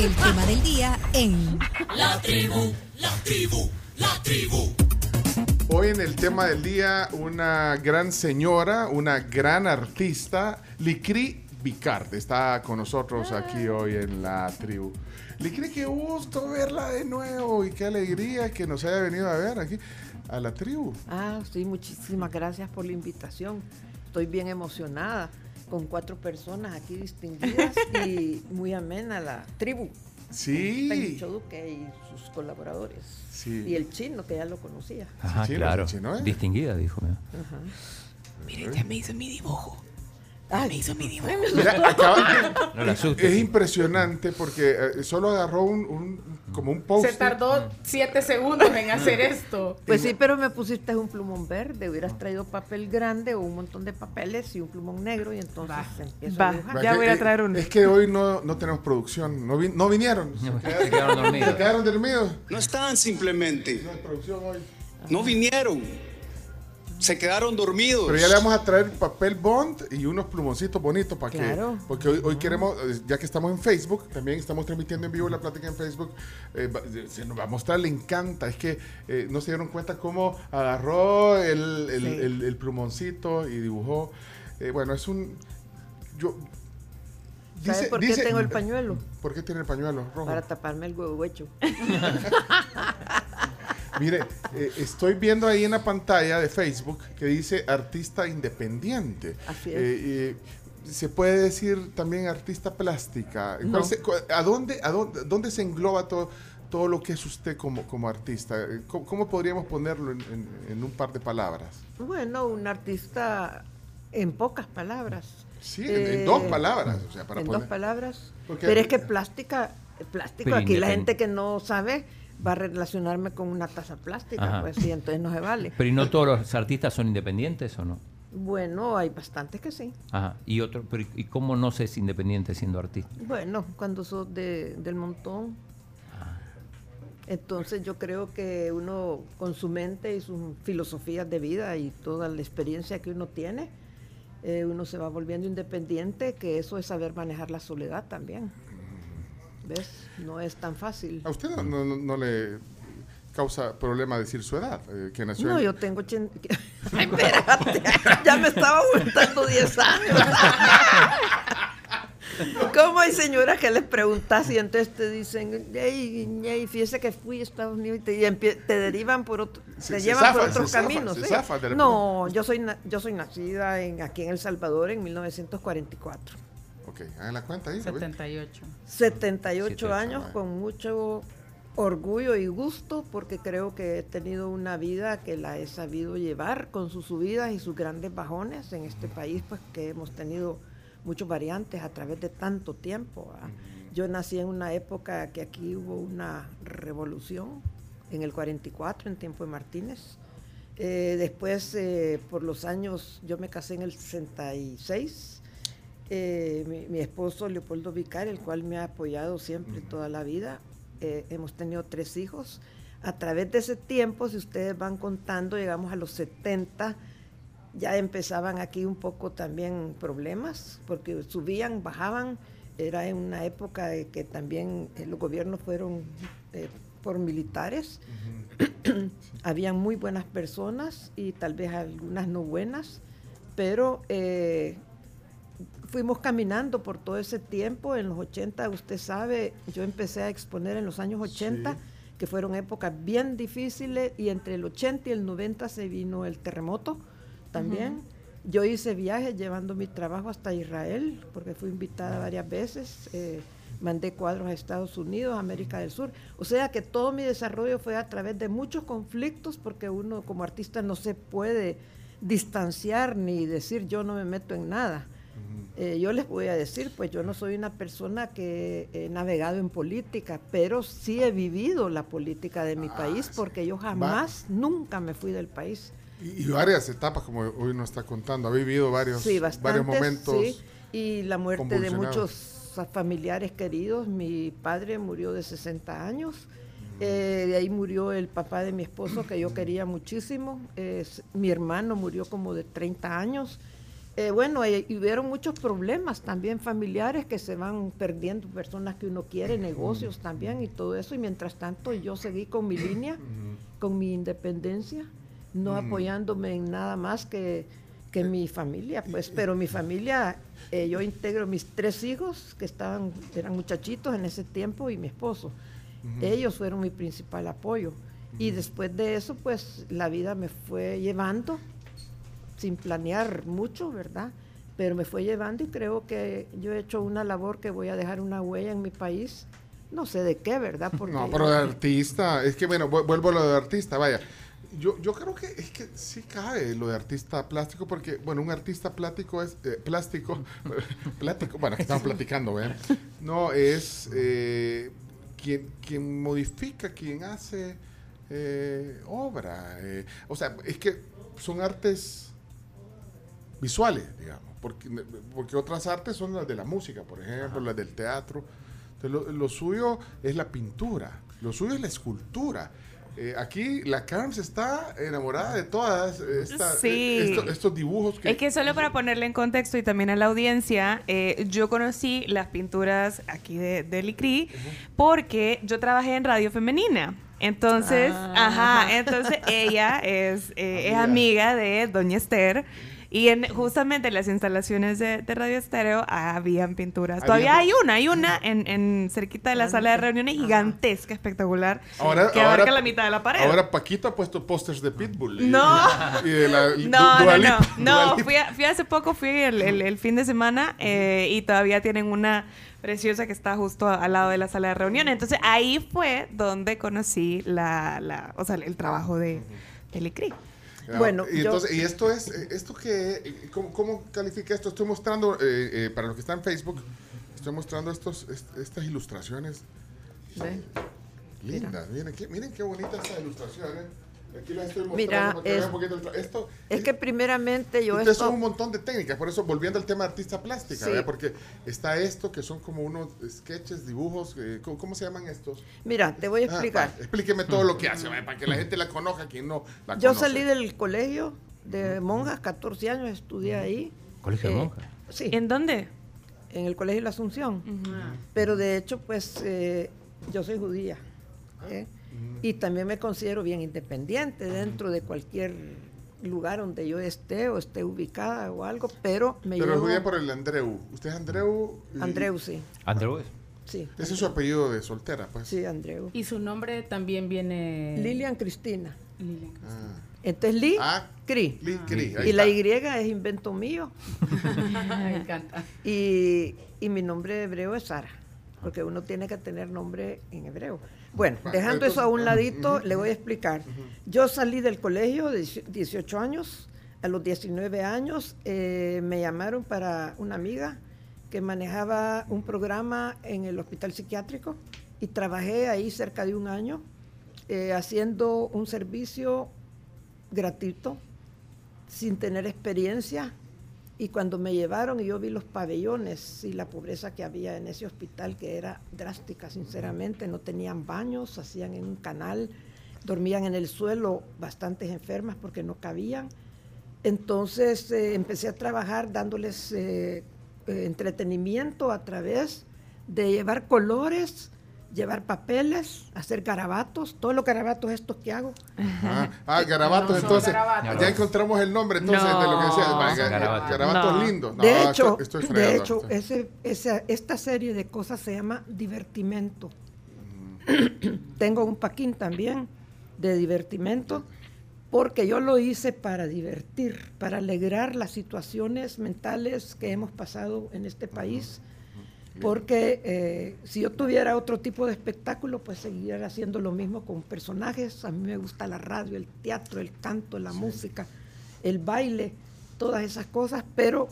El tema del día en La tribu, la tribu, la tribu. Hoy en el tema del día, una gran señora, una gran artista, Licri Vicard, está con nosotros aquí hoy en la tribu. Licri, qué gusto verla de nuevo y qué alegría que nos haya venido a ver aquí a la tribu. Ah, sí, muchísimas gracias por la invitación. Estoy bien emocionada con cuatro personas aquí distinguidas y muy amena la tribu. Sí. Penicho Duque y sus colaboradores. Sí. Y el chino, que ya lo conocía. Ajá, chino, claro. chino, ¿eh? Distinguida, dijo. mira. Miren, ya me hizo mi dibujo. Ay, Me hizo mi dibujo. Mira, acaba- No la asustes. es impresionante porque eh, solo agarró un, un- como un post. Se tardó siete segundos en hacer esto. Pues sí, pero me pusiste un plumón verde. Hubieras traído papel grande o un montón de papeles y un plumón negro y entonces Va, empiezo va. a dibujar. Ya voy a traer uno. Es que hoy no, no tenemos producción, no, vi- no vinieron. Se Se quedaron dormidos. Se quedaron dormidos. No estaban simplemente, No hay producción hoy. no vinieron, se quedaron dormidos. Pero ya le vamos a traer papel bond y unos plumoncitos bonitos para Claro. que. Porque hoy, hoy queremos, ya que estamos en Facebook, también estamos transmitiendo en vivo la plática en Facebook. eh, se nos va a mostrar, le encanta. Es que eh, no se dieron cuenta cómo agarró el, el- Sí. el- el plumoncito y dibujó. Eh, bueno, es un. Yo. ¿Sabes por qué tengo el pañuelo? ¿Por qué tiene el pañuelo rojo? Para taparme el huevo hecho. Mire, eh, estoy viendo ahí en la pantalla de Facebook que dice artista independiente. Así es. Eh, eh, se puede decir también artista plástica. ¿Cuál No. se- cu- ¿A dónde, a dónde, dónde se engloba todo, todo lo que es usted como, como artista? Eh, ¿Cómo, cómo podríamos ponerlo en, en- en un par de palabras? Bueno, un artista en pocas palabras. Sí, en, en Eh, dos palabras. O sea, para en poner- dos palabras. Porque- Pero es que plástica, plástico, aquí la gente que no sabe va a relacionarme con una taza plástica, Ajá. pues sí, entonces no se vale. Pero ¿y no todos los artistas son independientes o no? Bueno, hay bastantes que sí. Ajá. Y otro, pero ¿y cómo no se es independiente siendo artista? Bueno, cuando sos de, del montón. Entonces yo creo que uno con su mente y sus filosofías de vida y toda la experiencia que uno tiene, eh, uno se va volviendo independiente, que eso es saber manejar la soledad también. ¿Ves? No es tan fácil. ¿A usted no, no- no- le causa problema decir su edad? eh, que nació No, en- yo tengo 80... Ay, espérate, ya me estaba aumentando 10 años. ¿Cómo hay señoras que les preguntas y entonces te dicen, hey, hey, fíjese que fui a Estados Unidos y te, y empie- te derivan por otro, Se- te llevan por otros caminos? ¿sí? No, yo soy na- yo soy nacida en, aquí en El Salvador en 1944. Ok, hagan la cuenta ahí. ¿lo ve? 78. 78 Siete, años con mucho orgullo y gusto porque creo que he tenido una vida que la he sabido llevar con sus subidas y sus grandes bajones en este país pues que hemos tenido muchos variantes a través de tanto tiempo. ¿verdad? Yo nací en una época que aquí hubo una revolución en el 44 en tiempo de Martínez. Eh, después, eh, por los años, yo me casé en el 66 eh, mi, mi esposo Leopoldo Vicar, el cual me ha apoyado siempre toda la vida. Eh, hemos tenido tres hijos. A través de ese tiempo, si ustedes van contando, llegamos a los 70, ya empezaban aquí un poco también problemas, porque subían, bajaban. Era en una época de que también eh, los gobiernos fueron eh, por militares. Habían muy buenas personas y tal vez algunas no buenas, pero eh, fuimos caminando por todo ese tiempo. En los 80, usted sabe, yo empecé a exponer en los años 80, Sí. que fueron épocas bien difíciles, y entre el 80 y el 90 se vino el terremoto también. Yo hice viajes llevando mi trabajo hasta Israel, porque fui invitada varias veces. eh, mandé cuadros a Estados Unidos, América del Sur. O sea que todo mi desarrollo fue a través de muchos conflictos, porque uno como artista no se puede distanciar ni decir yo no me meto en nada. Eh, yo les voy a decir, pues yo no soy una persona que he navegado en política, pero sí he vivido la política de mi Ah, país porque yo jamás, nunca me fui del país. Y, y varias etapas, como hoy nos está contando. Ha vivido varios, Sí, varios momentos. sí. Y la muerte de muchos familiares queridos. Mi padre murió de 60 años. Eh, de ahí murió el papá de mi esposo, que yo quería muchísimo. Mi hermano murió como de 30 años. Eh, bueno, y, y hubieron muchos problemas también familiares que se van perdiendo, personas que uno quiere, negocios también y todo eso. Y mientras tanto yo seguí con mi línea, con mi independencia, no apoyándome en nada más que, que mi familia. Pues, pero mi familia, eh, yo integro mis tres hijos que estaban, eran muchachitos en ese tiempo y mi esposo. Ellos fueron mi principal apoyo. Y después de eso, pues la vida me fue llevando sin planear mucho, ¿verdad? Pero me fue llevando y creo que yo he hecho una labor que voy a dejar una huella en mi país. No sé de qué, ¿verdad? Porque No, pero de artista, es que bueno, vu- vuelvo a lo de artista, vaya. Yo, yo creo que es que sí cabe lo de artista plástico, porque, bueno, un artista plástico es, eh, plástico, plático, bueno, que estamos platicando, ¿verdad? No, es eh, quien, quien modifica, quien hace eh, obra. eh, o sea, es que son artes visuales, digamos, porque, porque otras artes son las de la música, por ejemplo, las del teatro. Entonces, lo, lo suyo es la pintura, lo suyo es la escultura. Eh, aquí la Carms está enamorada de todas esta- Sí. eh, esto- estos dibujos que... Es que solo para ponerle en contexto y también a la audiencia, eh, yo conocí las pinturas aquí de, de Licri porque yo trabajé en radio femenina. Entonces, Ah. ajá, entonces ella es, eh, es amiga de Doña Esther. Y en, justamente en las instalaciones de, de Radio Estéreo habían pinturas. Había- Todavía hay una, hay una en, en cerquita de la sala de reuniones gigantesca, espectacular, Ahora, que ahora- abarca la mitad de la pared. Ahora Paquito ha puesto pósters de Pitbull. No. Y de la y No, Du- no, no, no, fui, a- fui hace poco, fui el, el- el fin de semana eh, y todavía tienen una preciosa que está justo a- al lado de la sala de reuniones. Entonces ahí fue donde conocí la, la o sea, el trabajo de, de Licri. Bueno, y, yo- entonces, y esto es, eh, esto que, eh, ¿cómo, cómo califica esto? Estoy mostrando, eh, eh, para los que están en Facebook, estoy mostrando estos, est- estas ilustraciones ¿ve? lindas. Miren qué, miren qué bonitas estas ilustraciones. Aquí las estoy mostrando Mira, es- un poquito el esto, Es que primeramente yo Ustedes esto... son un montón de técnicas, por eso volviendo al tema de artista plástica, Sí. ¿verdad? porque está esto que son como unos sketches, dibujos, eh, ¿cómo, cómo se llaman estos? Mira, te voy a Ah, explicar. va, explíqueme todo lo que hace, ¿verdad? para que la gente la conozca, quien no la Yo conoce. salí del colegio de monjas, 14 años estudié ahí. Colegio de Eh, monjas. Sí, ¿En dónde? en el colegio de la Asunción. Pero de hecho, pues eh, yo soy judía. ¿eh? Y también me considero bien independiente dentro de cualquier lugar donde yo esté o esté ubicada o algo, pero me Pero es llevo... judía por el Andreu. ¿Usted es Andreu? y- Andreu, sí. Andrew es. Sí, Ese es su apellido de soltera, pues. sí, Andreu. Y su nombre también viene... Lilian Cristina. Lilian. Ah. Entonces, Li, Ah, Cri. Li- Cri, ahí Y la está. Y es invento mío. Me encanta. Y, y mi nombre hebreo es Sara, porque uno tiene que tener nombre en hebreo. Bueno, dejando eso a un ladito, le voy a explicar. Yo salí del colegio de 18 años, a los 19 años eh, me llamaron para una amiga que manejaba un programa en el hospital psiquiátrico y trabajé ahí cerca de un año eh, haciendo un servicio gratuito, sin tener experiencia. Y cuando me llevaron y yo vi los pabellones y la pobreza que había en ese hospital, que era drástica, sinceramente, no tenían baños, hacían en un canal, dormían en el suelo bastantes enfermas porque no cabían. Entonces eh, empecé a trabajar dándoles eh, eh, entretenimiento a través de llevar colores, llevar papeles, hacer garabatos, todos los garabatos estos que hago. Ah, ah, garabatos, No entonces. garabatos. Ya encontramos el nombre, entonces, de lo que decía. No, garabatos. Garabatos No. lindos. No, de hecho, estoy, estoy de fregando, hecho ese, esa- esta serie de cosas se llama divertimento. Mm. Tengo un paquín también de divertimento porque yo lo hice para divertir, para alegrar las situaciones mentales que hemos pasado en este país. Porque eh, si yo tuviera otro tipo de espectáculo, pues seguiría haciendo lo mismo con personajes. A mí me gusta la radio, el teatro, el canto, la música, el baile, todas esas cosas. Pero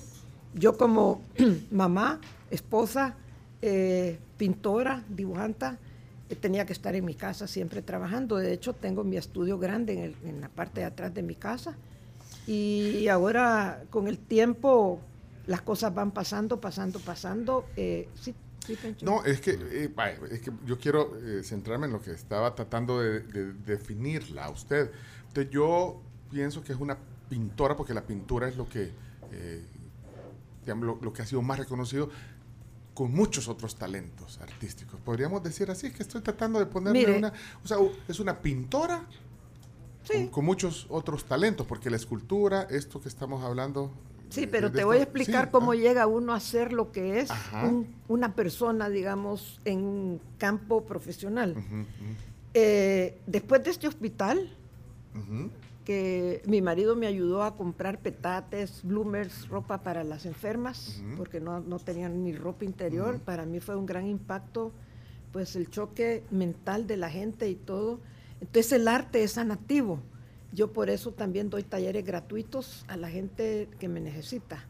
yo como mamá, esposa, eh, pintora, dibujanta, eh, tenía que estar en mi casa siempre trabajando. De hecho, tengo mi estudio grande en, el- en la parte de atrás de mi casa. Y ahora, con el tiempo, las cosas van pasando, pasando, pasando. Eh, sí, sí. No, es que, eh, es que yo quiero eh, centrarme en lo que estaba tratando de, de definirla a usted. Entonces yo pienso que es una pintora porque la pintura es lo que digamos, lo, lo que ha sido más reconocido con muchos otros talentos artísticos. Podríamos decir así, que estoy tratando de ponerle Mire. una... O sea, es una pintora con, con muchos otros talentos, porque la escultura, esto que estamos hablando... sí, pero te voy a explicar sí, cómo ah, llega uno a ser lo que es un- una persona, digamos, en un campo profesional. ujú, Eh, después de este hospital, ujú. que mi marido me ayudó a comprar petates, bloomers, ropa para las enfermas, porque no, no tenían ni ropa interior. Para mí fue un gran impacto, pues el choque mental de la gente y todo. Entonces el arte es sanativo. Yo por eso también doy talleres gratuitos a la gente que me necesita.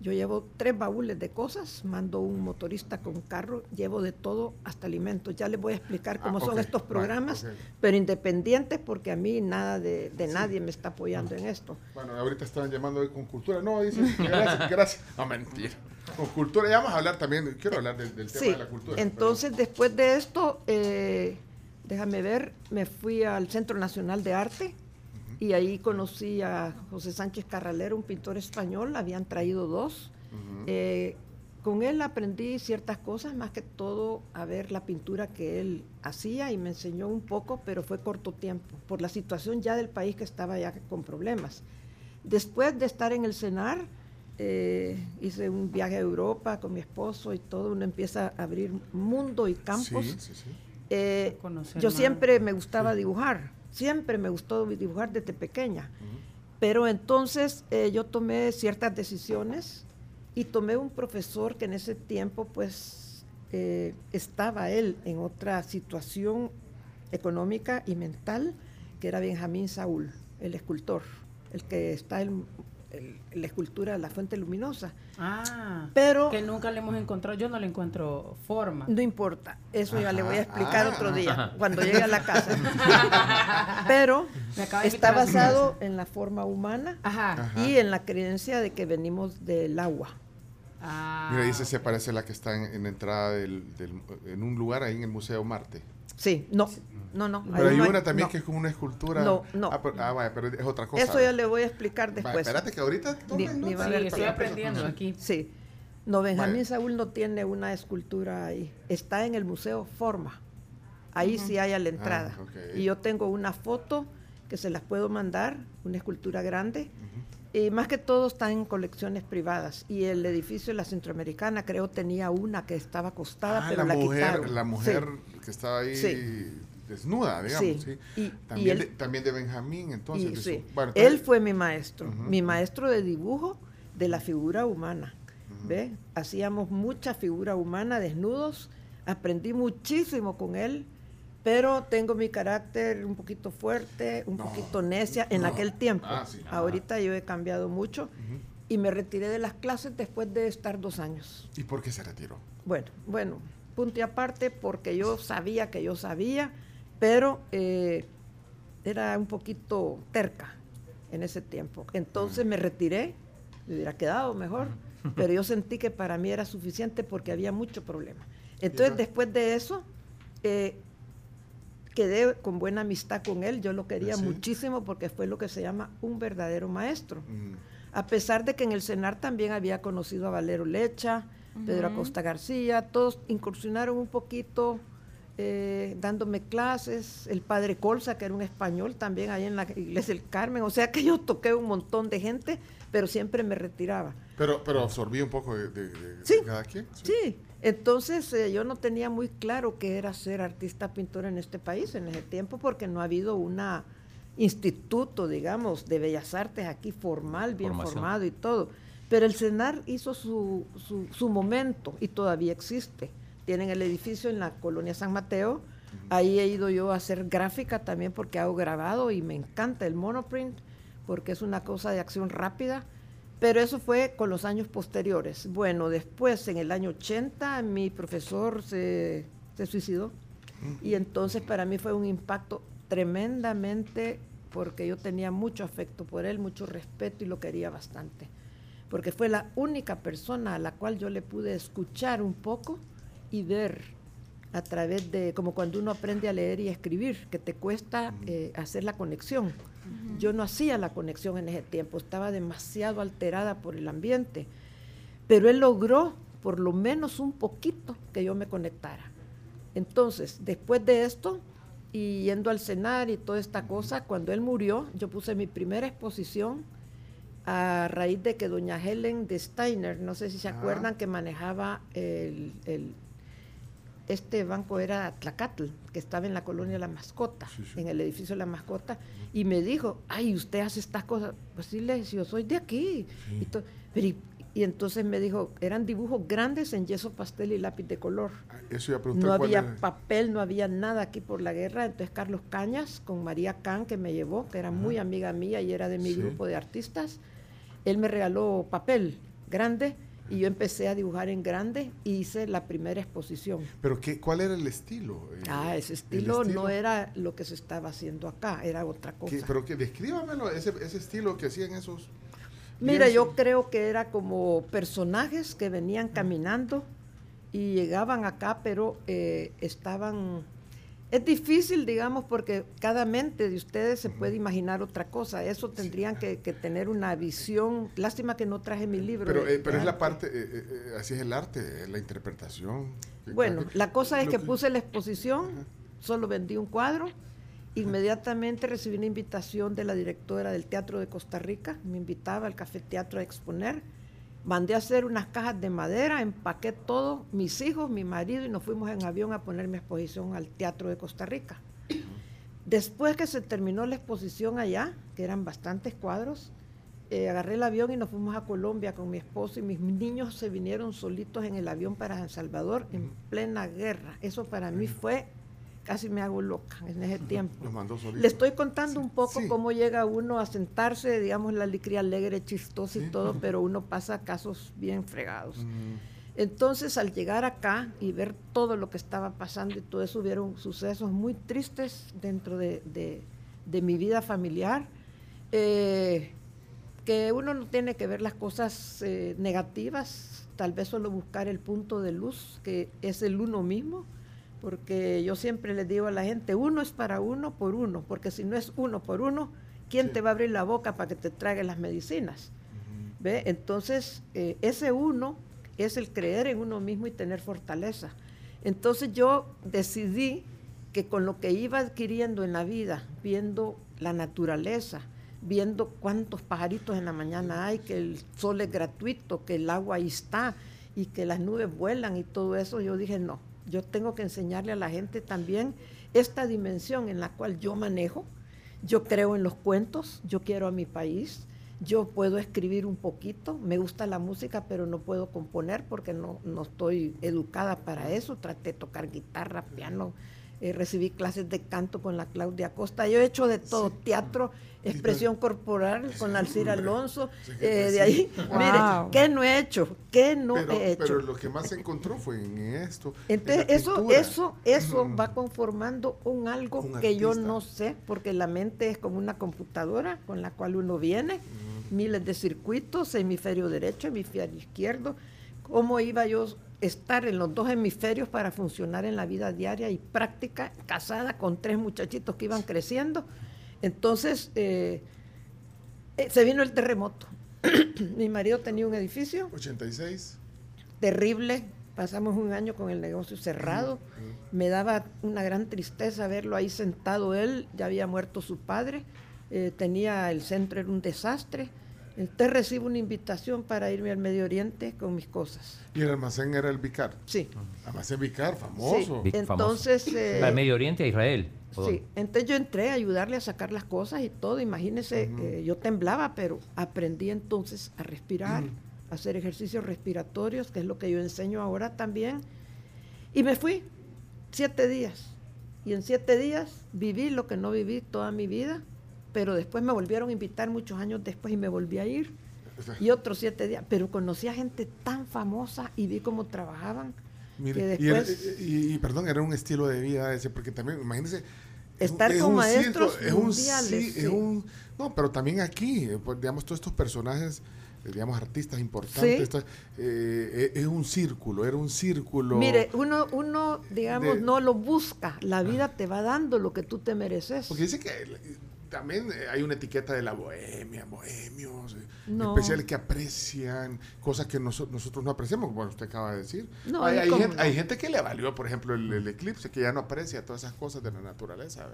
Yo llevo tres baúles de cosas, mando un motorista con carro, llevo de todo hasta alimentos. Ya les voy a explicar cómo Ah, son ok, estos programas, pero independientes porque a mí nada de, de nadie me está apoyando en esto. Bueno, ahorita estaban llamando hoy con cultura. No, dice, gracias, gracias. No, mentira. Con cultura, ya vamos a hablar también, quiero hablar del, del tema Sí, de la cultura. entonces después de esto, eh, déjame ver, me fui al Centro Nacional de Arte y ahí conocí a José Sánchez Carralero, un pintor español, habían traído dos. pero- Ujú. Eh, con él aprendí ciertas cosas, más que todo a ver la pintura que él hacía y me enseñó un poco, pero fue corto tiempo, por la situación ya del país que estaba ya con problemas. Después de estar en el CENAR, eh, hice un viaje a Europa con mi esposo y todo, uno empieza a abrir mundo y campos. Sí, sí, sí. Eh, Conocer yo siempre me gustaba dibujar, siempre me gustó dibujar desde pequeña. Pero entonces eh, yo tomé ciertas decisiones y tomé un profesor que en ese tiempo pues eh, estaba él en otra situación económica y mental, que era Benjamín Saúl, el escultor, el que está en el- la escultura de la fuente luminosa. Ah, Pero que nunca le hemos encontrado, yo no le encuentro forma. no importa, eso ya le voy a explicar ah. otro día, cuando llegue a la casa. Pero está basado en la forma humana y en la creencia de que venimos del agua. Ah, Mira, dice, se parece a la que está en, en la entrada del, del- en un lugar ahí en el Museo Marte. Sí, no, no, no. Pero hay una también no. que es como una escultura. No, no. Ah, pero, ah, vaya, pero es otra cosa. Eso ya le voy a explicar Vaya, después. espérate que ahorita Ni- tomen ni va a sí, haber estoy aprendiendo aquí. Sí. No, Benjamín Vaya. Saúl no tiene una escultura ahí. Está en el Museo Forma. Ahí sí hay a la entrada. Ah, ok. Y yo tengo una foto que se las puedo mandar, una escultura grande. Y más que todo está en colecciones privadas. Y el edificio de la Centroamericana creo tenía una que estaba acostada, Ah, pero la, la, mujer, quitaron. la Sí. mujer que estaba ahí Sí. Desnuda, digamos. Sí. Sí. Y- y también, él- de, también de Benjamín, entonces. Y de sí, su- bueno, él entonces- fue mi maestro, Ujú, mi ujú. maestro de dibujo de la figura humana. ¿Ve? Hacíamos mucha figura humana, desnudos. Aprendí muchísimo con él, pero tengo mi carácter un poquito fuerte, un No, poquito necia en no. aquel tiempo. Ah, sí. Ahorita yo he cambiado mucho y me retiré de las clases después de estar dos años. ¿Y por qué se retiró? Bueno, bueno, punto y aparte porque yo sabía que yo sabía, pero eh, era un poquito terca en ese tiempo. Entonces me retiré, me hubiera quedado mejor, pero yo sentí que para mí era suficiente porque había mucho problema. Entonces después de eso, eh, quedé con buena amistad con él, yo lo quería ¿Sí? muchísimo porque fue lo que se llama un verdadero maestro. Mm, A pesar de que en el CENAR también había conocido a Valero Lecha, Pedro Acosta García, todos incursionaron un poquito eh, dándome clases, el padre Colza, que era un español también ahí en la iglesia del Carmen, o sea que yo toqué un montón de gente, pero siempre me retiraba. Pero, pero absorbí un poco de, de- de- Sí. de cada quien. Sí, entonces eh, yo no tenía muy claro qué era ser artista pintor en este país en ese tiempo porque no ha habido una instituto, digamos, de bellas artes aquí formal, bien Formación. formado y todo. Pero el CENAR hizo su, su, su momento y todavía existe. Tienen el edificio en la colonia San Mateo. Ahí he ido yo a hacer gráfica también porque hago grabado y me encanta el monoprint porque es una cosa de acción rápida. Pero eso fue con los años posteriores. Bueno, después, en el año 80, mi profesor se, se suicidó. Y entonces para mí fue un impacto tremendamente porque yo tenía mucho afecto por él, mucho respeto y lo quería bastante. Porque fue la única persona a la cual yo le pude escuchar un poco y ver a través de, como cuando uno aprende a leer y a escribir, que te cuesta eh, hacer la conexión. Yo no hacía la conexión en ese tiempo, estaba demasiado alterada por el ambiente. Pero él logró por lo menos un poquito que yo me conectara. Entonces, después de esto, y yendo al cenar y toda esta cosa, cuando él murió, yo puse mi primera exposición a raíz de que doña Helen de Steiner, no sé si se Ajá. acuerdan, que manejaba el, el- este banco era Tlacatl, que estaba en la colonia La Mascota, Sí, sí. en el edificio La Mascota, y me dijo, ay, usted hace estas cosas. Pues sí, le dije, yo soy de aquí. Y, to- pero y, y entonces me dijo, eran dibujos grandes en yeso pastel y lápiz de color. Eso iba a preguntar No había era. papel, no había nada aquí por la guerra. Entonces Carlos Cañas, con María Can, que me llevó, que era muy amiga mía y era de mi grupo de artistas, él me regaló papel grande y yo empecé a dibujar en grande y hice la primera exposición. Pero qué, ¿cuál era el estilo? Eh, Ah, ese estilo, no era lo que se estaba haciendo acá, era otra cosa. ¿Qué- pero que descríbamelo, ese, ese estilo que hacían esos. Mira, yo creo que era como personajes que venían caminando y llegaban acá, pero eh, estaban... Es difícil, digamos, porque cada mente de ustedes se puede imaginar otra cosa. Eso tendrían que, que tener una visión. Lástima que no traje mi libro. Pero, eh, pero es la arte. parte, eh, eh, así es el arte, la interpretación. Bueno, la cosa es que puse la exposición, solo vendí un cuadro. Inmediatamente recibí una invitación de la directora del Teatro de Costa Rica, me invitaba al Café Teatro a exponer. Mandé a hacer unas cajas de madera, empaqué todo, mis hijos, mi marido, y nos fuimos en avión a poner mi exposición al Teatro de Costa Rica. Después que se terminó la exposición allá, que eran bastantes cuadros, eh, agarré el avión y nos fuimos a Colombia con mi esposo y mis niños se vinieron solitos en el avión para San Salvador en plena guerra. Eso para mí fue, casi me hago loca en ese tiempo. Le estoy contando un poco Sí. cómo llega uno a sentarse, digamos, la alegría alegre, chistosa y Sí. todo, pero uno pasa casos bien fregados. Mm, Entonces, al llegar acá y ver todo lo que estaba pasando y todo eso, hubieron sucesos muy tristes dentro de, de- de mi vida familiar, eh, que uno no tiene que ver las cosas eh, negativas, tal vez solo buscar el punto de luz, que es el uno mismo, porque yo siempre le digo a la gente, uno es para uno por uno, porque si no es uno por uno, ¿quién Sí. te va a abrir la boca para que te trague las medicinas? ¿Ve? Entonces, eh, ese uno es el creer en uno mismo y tener fortaleza. Entonces yo decidí que con lo que iba adquiriendo en la vida, viendo la naturaleza, viendo cuántos pajaritos en la mañana hay, que el sol es gratuito, que el agua ahí está y que las nubes vuelan y todo eso, yo dije, no, yo tengo que enseñarle a la gente también esta dimensión en la cual yo manejo. Yo creo en los cuentos, yo quiero a mi país, yo puedo escribir un poquito, me gusta la música, pero no puedo componer porque no, no estoy educada para eso. Traté de tocar guitarra, piano, eh, recibí clases de canto con la Claudia Costa. Yo he hecho de todo, teatro, expresión corporal con la Alcira Alonso. Sí, eh, sí. de ahí, Wow. mire, ¿qué no he hecho? ¿Qué no pero, he hecho? pero lo que más se encontró fue en esto. en Entonces, la eso, eso, eso Mm. va conformando un algo Un que yo artista. no sé, porque la mente es como una computadora con la cual uno viene, miles de circuitos, hemisferio derecho, hemisferio izquierdo. ¿Cómo iba yo a estar en los dos hemisferios para funcionar en la vida diaria y práctica, casada con tres muchachitos que iban creciendo? Entonces, eh, eh, se vino el terremoto. Mi marido tenía un edificio 86. terrible. Pasamos un año con el negocio cerrado. Me daba una gran tristeza verlo ahí sentado él. Ya había muerto su padre. eh, tenía el centro, era un desastre. Entonces recibo una invitación para irme al Medio Oriente con mis cosas. Y el almacén era el Vicar. Sí. Almacén Vicar, famoso. Famoso. Entonces, eh, ¿Al Medio Oriente a Israel? ¿O Sí, dónde? entonces yo entré a ayudarle a sacar las cosas y todo. Imagínese, eh, yo temblaba, pero aprendí entonces a respirar, a hacer ejercicios respiratorios, que es lo que yo enseño ahora también. Y me fui siete días. Y en siete días viví lo que no viví toda mi vida, pero después me volvieron a invitar muchos años después y me volví a ir. Y otros siete días. Pero conocí a gente tan famosa y vi cómo trabajaban. Mire, que y, después- y- y, perdón, era un estilo de vida ese, porque también, imagínense. es un- Estar es con un maestros circo, es un, mundiales, sí, sí. es un- no, pero también aquí, eh, pues, digamos, todos estos personajes, eh, digamos, artistas importantes, Sí. estas, eh, es un círculo, era un círculo. Mire, uno, uno digamos, de- no lo busca. La vida te va dando lo que tú te mereces. Porque dice que también eh, hay una etiqueta de la bohemia, bohemios, eh, No. especiales que aprecian cosas que noso- nosotros no apreciamos, como usted acaba de decir. No, hay, hay gente, no. hay gente que le valió, por ejemplo, el, el eclipse, que ya no aprecia todas esas cosas de la naturaleza.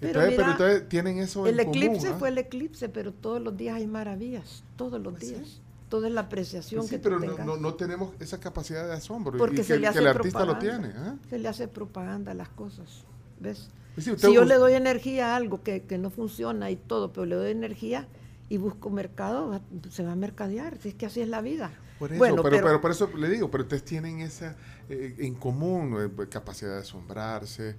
Pero Entonces, pero mira, entonces tienen eso El en común, eclipse ¿ah? fue el eclipse, pero todos los días hay maravillas, todos los días. Toda es la apreciación Pues sí, que pero tú no, no, no tenemos esa capacidad de asombro y Porque que, se le que hace el artista lo tiene. ¿ah? Se le hace propaganda a las cosas. ¿Ves? Pues si yo le doy energía a algo que, que no funciona y todo, pero le doy energía y busco mercado, se va a mercadear. Si es que así es la vida. Por eso, bueno, pero, pero, pero por eso le digo, pero ustedes tienen esa eh, en común eh, pues, capacidad de asombrarse,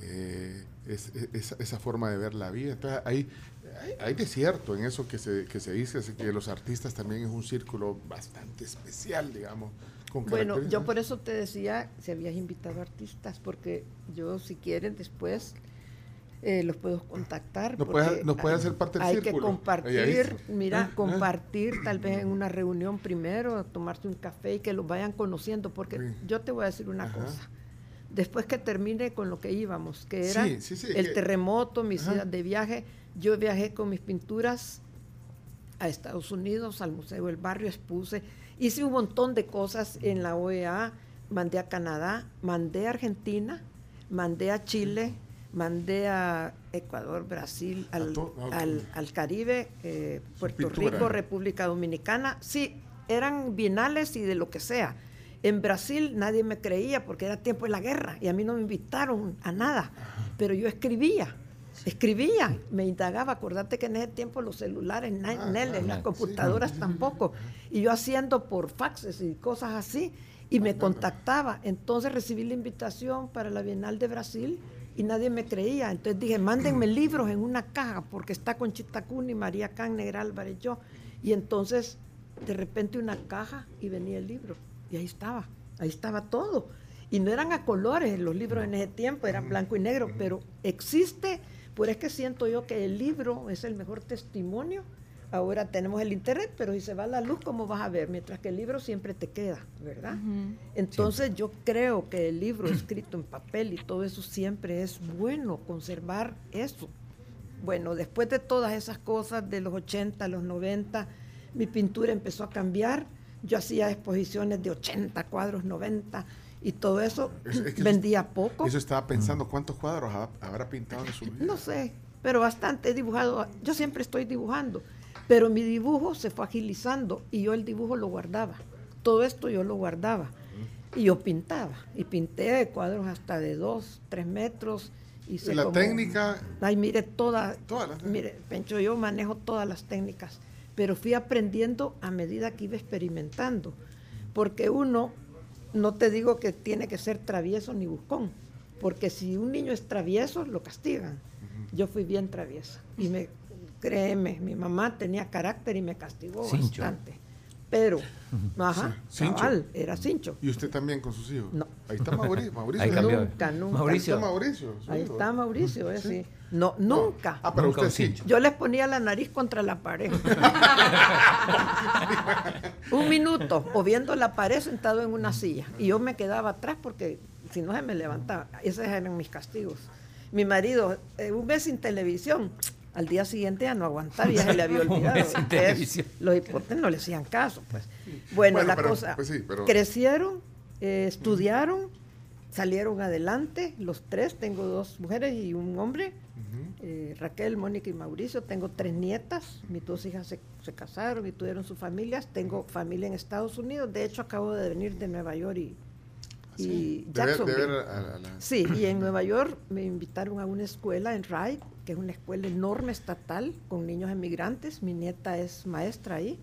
eh, es- es- esa, esa forma de ver la vida. Entonces, hay, hay, hay de cierto en eso que se, que se dice, así que los artistas también es un círculo bastante especial, digamos. Con bueno, yo por eso te decía si habías invitado artistas, porque yo si quieren después eh, los puedo contactar. Nos puede- porque nos puede hacer parte del Hay círculo. que compartir, mira, Ah, ah. compartir tal vez en una reunión primero, tomarse un café y que los vayan conociendo, porque Sí. yo te voy a decir una Ajá. cosa. Después que termine con lo que íbamos, que era Sí, sí, sí, el que- terremoto, mis Ajá. idas de viaje, yo viajé con mis pinturas a Estados Unidos, al Museo del Barrio, expuse, hice un montón de cosas en la OEA, mandé a Canadá, mandé a Argentina, mandé a Chile, mandé a Ecuador, Brasil, al, al- al Caribe, eh, Puerto pintura. Rico, República Dominicana. Sí, eran bienales y de lo que sea. En Brasil nadie me creía porque era tiempo de la guerra y a mí no me invitaron a nada, pero yo escribía. Escribía, me indagaba, acordate que en ese tiempo los celulares, Ah, las sí. computadoras tampoco, y yo haciendo por faxes y cosas así, y me contactaba. Entonces recibí la invitación para la Bienal de Brasil y nadie me creía. Entonces dije, mándenme libros en una caja, porque está con Chitacuni, María Can, Negra Álvarez, yo. Y entonces, de repente una caja y venía el libro. Y ahí estaba, ahí estaba todo. Y no eran a colores los libros en ese tiempo, eran blanco y negro, pero existe, pues es que siento yo que el libro es el mejor testimonio. Ahora tenemos el internet, pero si se va la luz, ¿cómo vas a ver? Mientras que el libro siempre te queda, ¿verdad? Entonces yo creo que el libro escrito en papel y todo eso siempre es bueno, conservar eso. Bueno, después de todas esas cosas de los 80, los 90, mi pintura empezó a cambiar. Yo hacía exposiciones de 80 cuadros, 90 y todo eso Es- es que eso- vendía poco. Eso estaba pensando, ¿cuántos cuadros ha- habrá pintado en su vida? No sé, pero bastante he dibujado. Yo siempre estoy dibujando, pero mi dibujo se fue agilizando y yo el dibujo lo guardaba. Todo esto yo lo guardaba y yo pintaba. Y pinté cuadros hasta de dos, tres metros. Hice La como- técnica- Ay, mire, toda, Todas las- mire, Pencho, yo manejo todas las técnicas, pero fui aprendiendo a medida que iba experimentando. Porque uno, no te digo que tiene que ser travieso ni buscón, porque si un niño es travieso, lo castigan. Yo fui bien traviesa y me, créeme, mi mamá tenía carácter y me castigó bastante. Pero, ajá, Sí, cabal, era cincho. ¿Y usted también con sus hijos? No. Ahí está Mauricio. Mauricio Ahí ¿no? cambió. Nunca, nunca. Mauricio. Ahí está Mauricio. Ahí está Mauricio, eh, sí. No, nunca. Ah, pero Nunca usted sí. cincho. Yo les ponía la nariz contra la pared. un minuto, o viendo la pared sentado en una silla. Y yo me quedaba atrás porque si no se me levantaba. Esos eran mis castigos. Mi marido, eh, un mes sin televisión, al día siguiente ya no aguantaba, ya se le había olvidado. los hipotes no le hacían caso, pues. Bueno, Bueno, la pero- cosa, pues sí, pero- crecieron, eh, estudiaron, salieron adelante, los tres, tengo dos mujeres y un hombre, eh, Raquel, Mónica y Mauricio, tengo tres nietas, mis dos hijas se, se casaron y tuvieron sus familias, tengo familia en Estados Unidos, de hecho acabo de venir de Nueva York y, y De ver, de Jacksonville. ver a, a la- Sí, y en Nueva York me invitaron a una escuela en Rye, que es una escuela enorme estatal con niños emigrantes. Mi nieta es maestra ahí.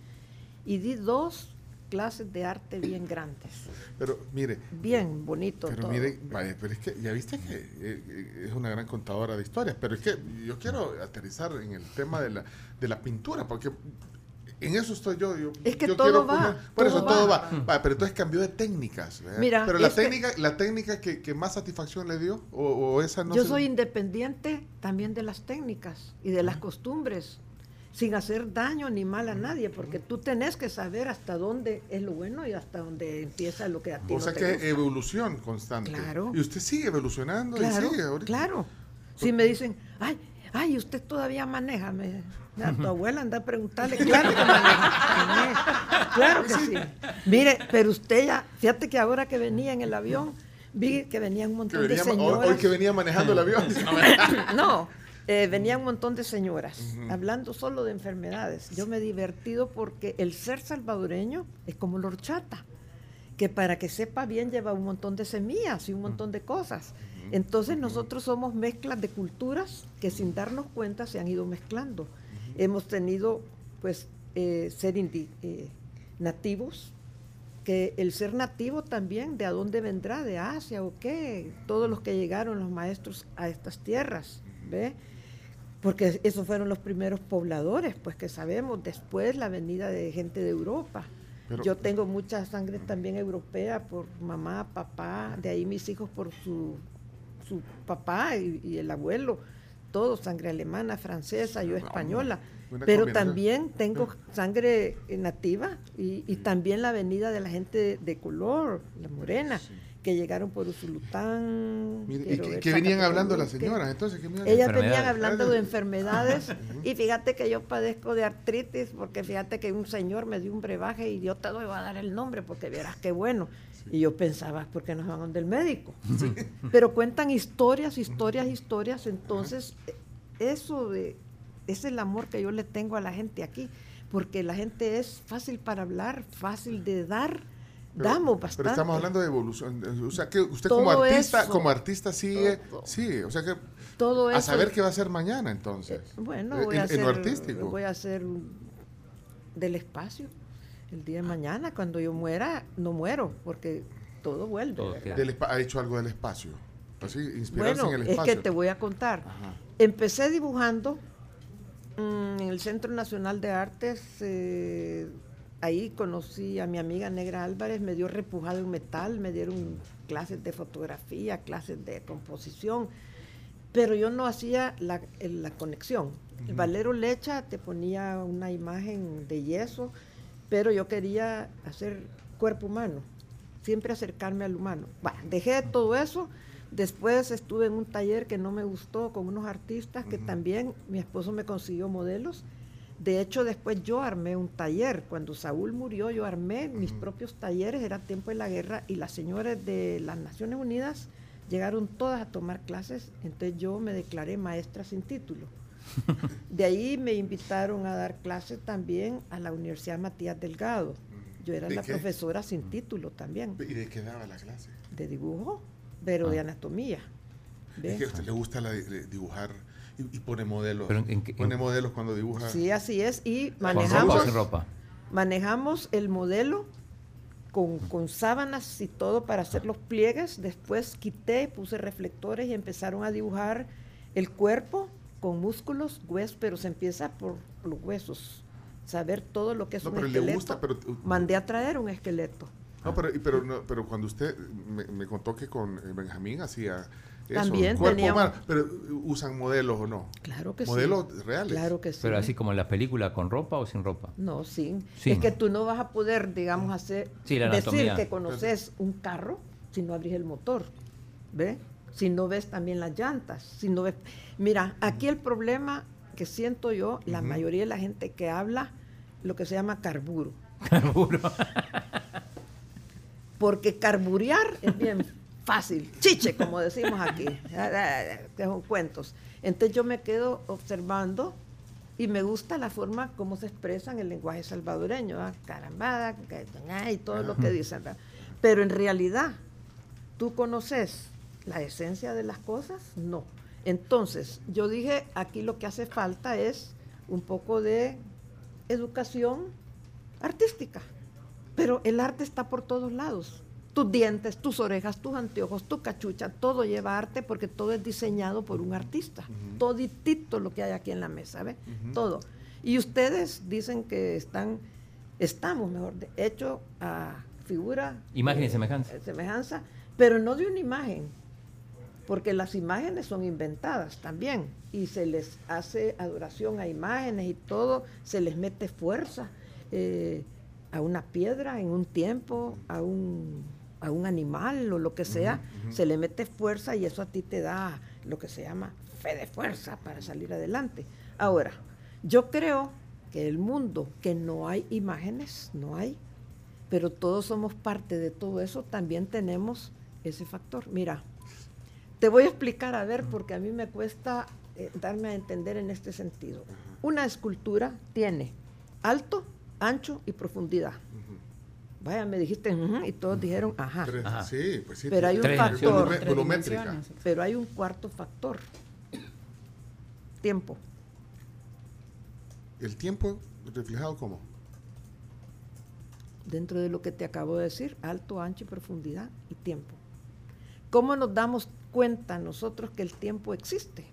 Y di dos clases de arte bien grandes, Pero mire, bien bonito pero todo. mire, vaya, pero es que ya viste que eh, eh, es una gran contadora de historias, pero es que yo quiero aterrizar en el tema de la, de la pintura, porque en eso estoy yo. yo Es que yo todo quiero va, por todo eso todo va. pero entonces cambió de técnicas. ¿verdad? Mira, pero la es que- técnica, la técnica que, que más satisfacción le dio, o, o esa no Yo se- soy independiente también de las técnicas y de las costumbres, sin hacer daño ni mal a nadie, porque tú tenés que saber hasta dónde es lo bueno y hasta dónde empieza lo que a ti O no sea te que gusta. evolución constante. Claro. Y usted sigue evolucionando Claro, y sigue ahorita. claro. Si me dicen, ay, Ay, usted todavía maneja. Me, a tu abuela anda a preguntarle, claro que maneja. Claro que sí. Mire, pero usted ya, fíjate que ahora que venía en el avión, vi que venían un montón de venía- señoras. hoy que venía manejando el avión. No, eh, venía un montón de señoras hablando solo de enfermedades. Yo me he divertido porque el ser salvadoreño es como la horchata, que para que sepa bien lleva un montón de semillas y un montón de cosas. Entonces nosotros somos mezclas de culturas que sin darnos cuenta se han ido mezclando. Hemos tenido, pues, eh, ser indi- eh, nativos, que el ser nativo también, ¿de a dónde vendrá? ¿De Asia o qué? Todos los que llegaron, los maestros, a estas tierras, ¿ve? Porque esos fueron los primeros pobladores, pues que sabemos, después la venida de gente de Europa. Pero- Yo tengo mucha sangre también europea por mamá, papá, de ahí mis hijos por su, su papá y, y el abuelo, todo sangre alemana, francesa, yo española. Buena Pero también tengo sangre nativa y, y también la venida de la gente de, de color, la morena, que llegaron por Usulután. Mire, y que, ver, que venían hablando las señoras, entonces, miran- ellas venían hablando de enfermedades y fíjate que yo padezco de artritis porque fíjate que un señor me dio un brebaje y yo te doy a dar el nombre porque verás qué bueno. Y yo pensaba, ¿por qué no van del médico? Pero cuentan historias, historias, historias. Entonces, eh, eso de, es el amor que yo le tengo a la gente aquí, porque la gente es fácil para hablar, fácil de dar. Pero- Damos bastante. Pero estamos hablando de evolución. O sea, que usted como Todo artista, eso. como artista sigue, Todo. sí, o sea que Todo a saber qué va a hacer mañana entonces. Bueno, Eh, voy en, a en hacer, lo artístico. voy a hacer del espacio. El día de mañana, cuando yo muera, no muero, porque todo vuelve. Todo. Del espa- ha hecho algo del espacio. Así, inspirarse Bueno, en el es espacio. que te voy a contar. Ajá. Empecé dibujando mm, en el Centro Nacional de Artes. eh, ahí conocí a mi amiga Negra Álvarez, me dio repujado en metal, me dieron clases de fotografía, clases de composición, pero yo no hacía la conexión. El Valero Lecha te ponía una imagen de yeso, pero yo quería hacer cuerpo humano, siempre acercarme al humano. Bueno, dejé todo eso. Después estuve en un taller que no me gustó con unos artistas que también mi esposo me consiguió modelos. De hecho, después yo armé un taller. Cuando Saúl murió, yo armé mis propios talleres. Era tiempo de la guerra y las señoras de las Naciones Unidas llegaron todas a tomar clases. Entonces yo me declaré maestra sin título. De ahí me invitaron a dar clases también a la Universidad Matías Delgado. Yo era ¿De la qué? profesora sin título también, ¿Y de qué daba la clase? de dibujo, pero de anatomía. ¿Ve? Es que a usted le gusta la- le- dibujar y, y pone modelos. Pero en- en qué- pone modelos cuando dibuja. Sí, así es. Y ¿Con ropa o manejamos, ropa? manejamos el modelo con, con sábanas y todo para hacer los pliegues. Después quité, puse reflectores y empezaron a dibujar el cuerpo con músculos, huesos, pero se empieza por los huesos. Saber todo lo que es No, un pero le esqueleto. gusta, pero- uh, Mandé a traer un esqueleto. No, pero, y- pero, no, pero cuando usted me, me contó que con eh, Benjamín hacía eso, También cuerpo teníamos- humano, pero uh, usan modelos o no. Claro que sí. modelos reales. Claro que sí. Pero así como en la película, ¿con ropa o sin ropa? No, sí. Sí. Es que tú no vas a poder, digamos, hacer Sí, la decir que conoces un carro si no abrís el motor. ¿Ve? Si no ves también las llantas, si no ves. Mira, aquí el problema que siento yo, la mayoría de la gente que habla lo que se llama carburo. Carburo. Porque carburear es bien fácil, chiche, como decimos aquí, que son cuentos. Entonces yo me quedo observando y me gusta la forma como se expresa en el lenguaje salvadoreño, ¿verdad? carambada, y todo lo que dicen. ¿verdad? Pero en realidad, ¿tú conoces la esencia de las cosas? No. Entonces, yo dije, aquí lo que hace falta es un poco de educación artística. Pero el arte está por todos lados. Tus dientes, tus orejas, tus anteojos, tu cachucha, todo lleva arte porque todo es diseñado por un artista. Toditito lo que hay aquí en la mesa, ¿ve? Todo. Y ustedes dicen que están, estamos, mejor, de hecho, a figura. Imagen y semejanza. semejanza, pero no de una imagen, porque las imágenes son inventadas también y se les hace adoración a imágenes y todo, se les mete fuerza eh, a una piedra en un tiempo, a un a un animal o lo que sea, se le mete fuerza y eso a ti te da lo que se llama fe de fuerza para salir adelante. Ahora, yo creo que el mundo, que no hay imágenes, no hay, pero todos somos parte de todo eso, también tenemos ese factor. Mira, te voy a explicar, a ver, porque a mí me cuesta eh, darme a entender en este sentido. Una escultura tiene alto, ancho y profundidad. Vaya, me dijiste, y todos dijeron, ajá. Tres- Ajá. Sí, pues sí. Pero hay un Tres factor, volumétrica. pero hay un cuarto factor. Tiempo. El tiempo reflejado como. dentro de lo que te acabo de decir, alto, ancho y profundidad y tiempo. ¿Cómo nos damos cuenta nosotros que el tiempo existe?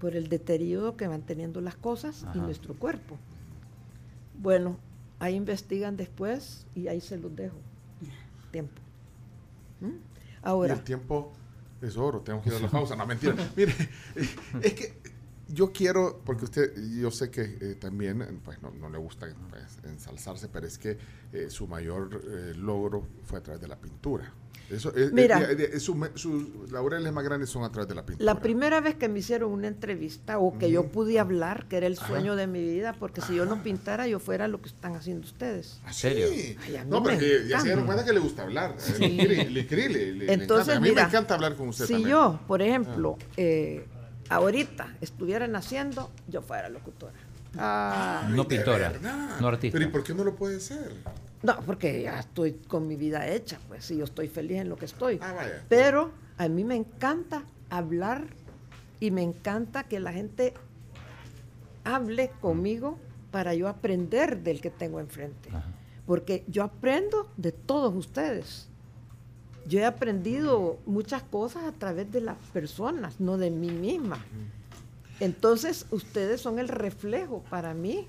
Por el deterioro que van teniendo las cosas y nuestro cuerpo. Bueno, ahí investigan después y ahí se los dejo. Tiempo. ¿Mm? Y Ahora, el tiempo es oro, tengo que ir a la pausa. No, mentira. Mire, es que yo quiero, porque usted, yo sé que eh, también, pues no, no le gusta pues, ensalzarse, pero es que eh, su mayor eh, logro fue a través de la pintura. Eso, es, Mira. eh, eh, eh, su me- sus laureles más grandes son a través de la pintura. la primera vez que me hicieron una entrevista o que yo pude hablar, que era el sueño de mi vida, porque si yo no pintara, yo fuera lo que están haciendo ustedes. ¿Ah, serio? sí? Ay, a mí no, me porque ya se encanta. dieron cuenta que le gusta hablar. Sí. Le, quiere- le le- le- le Entonces, encanta. A mí mira, me encanta hablar con usted si también. yo, por ejemplo, eh, ahorita estuviera naciendo, yo fuera locutora. Ah, No pintora, no artista. Pero ¿y por qué no lo puede ser? no, porque ya estoy con mi vida hecha, pues sí, yo estoy feliz en lo que estoy. Ah, vaya. Pero a mí me encanta hablar y me encanta que la gente hable conmigo para yo aprender del que tengo enfrente. Ajá. Porque yo aprendo de todos ustedes. Yo he aprendido muchas cosas a través de las personas, no de mí misma. Entonces, ustedes son el reflejo para mí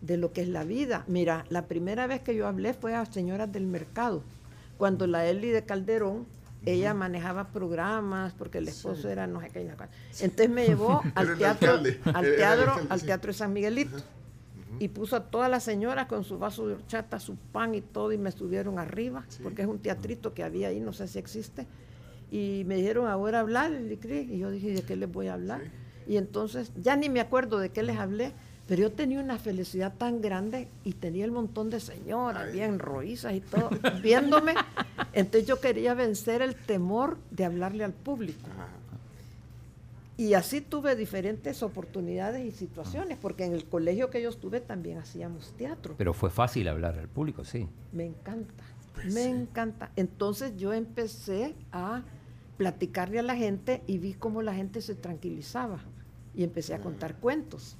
de lo que es la vida. Mira, la primera vez que yo hablé fue a Señoras del Mercado, cuando la Eli de Calderón, ella manejaba programas, porque el esposo era no sé qué. Entonces me llevó al teatro, al teatro, al teatro de San Miguelito y puso a todas las señoras con su vaso de horchata, su pan y todo, y me subieron arriba, porque es un teatrito que había ahí, no sé si existe. Y me dijeron ahora hablar, y yo dije, ¿de qué les voy a hablar? Y entonces, ya ni me acuerdo de qué les hablé, pero yo tenía una felicidad tan grande y tenía el montón de señoras, bien roizas y todo, viéndome. Entonces yo quería vencer el temor de hablarle al público. Y así tuve diferentes oportunidades y situaciones, porque en el colegio que yo estuve también hacíamos teatro. Pero fue fácil hablar al público, sí. Me encanta, Pues me encanta. Entonces yo empecé a platicarle a la gente y vi cómo la gente se tranquilizaba. Y empecé a contar cuentos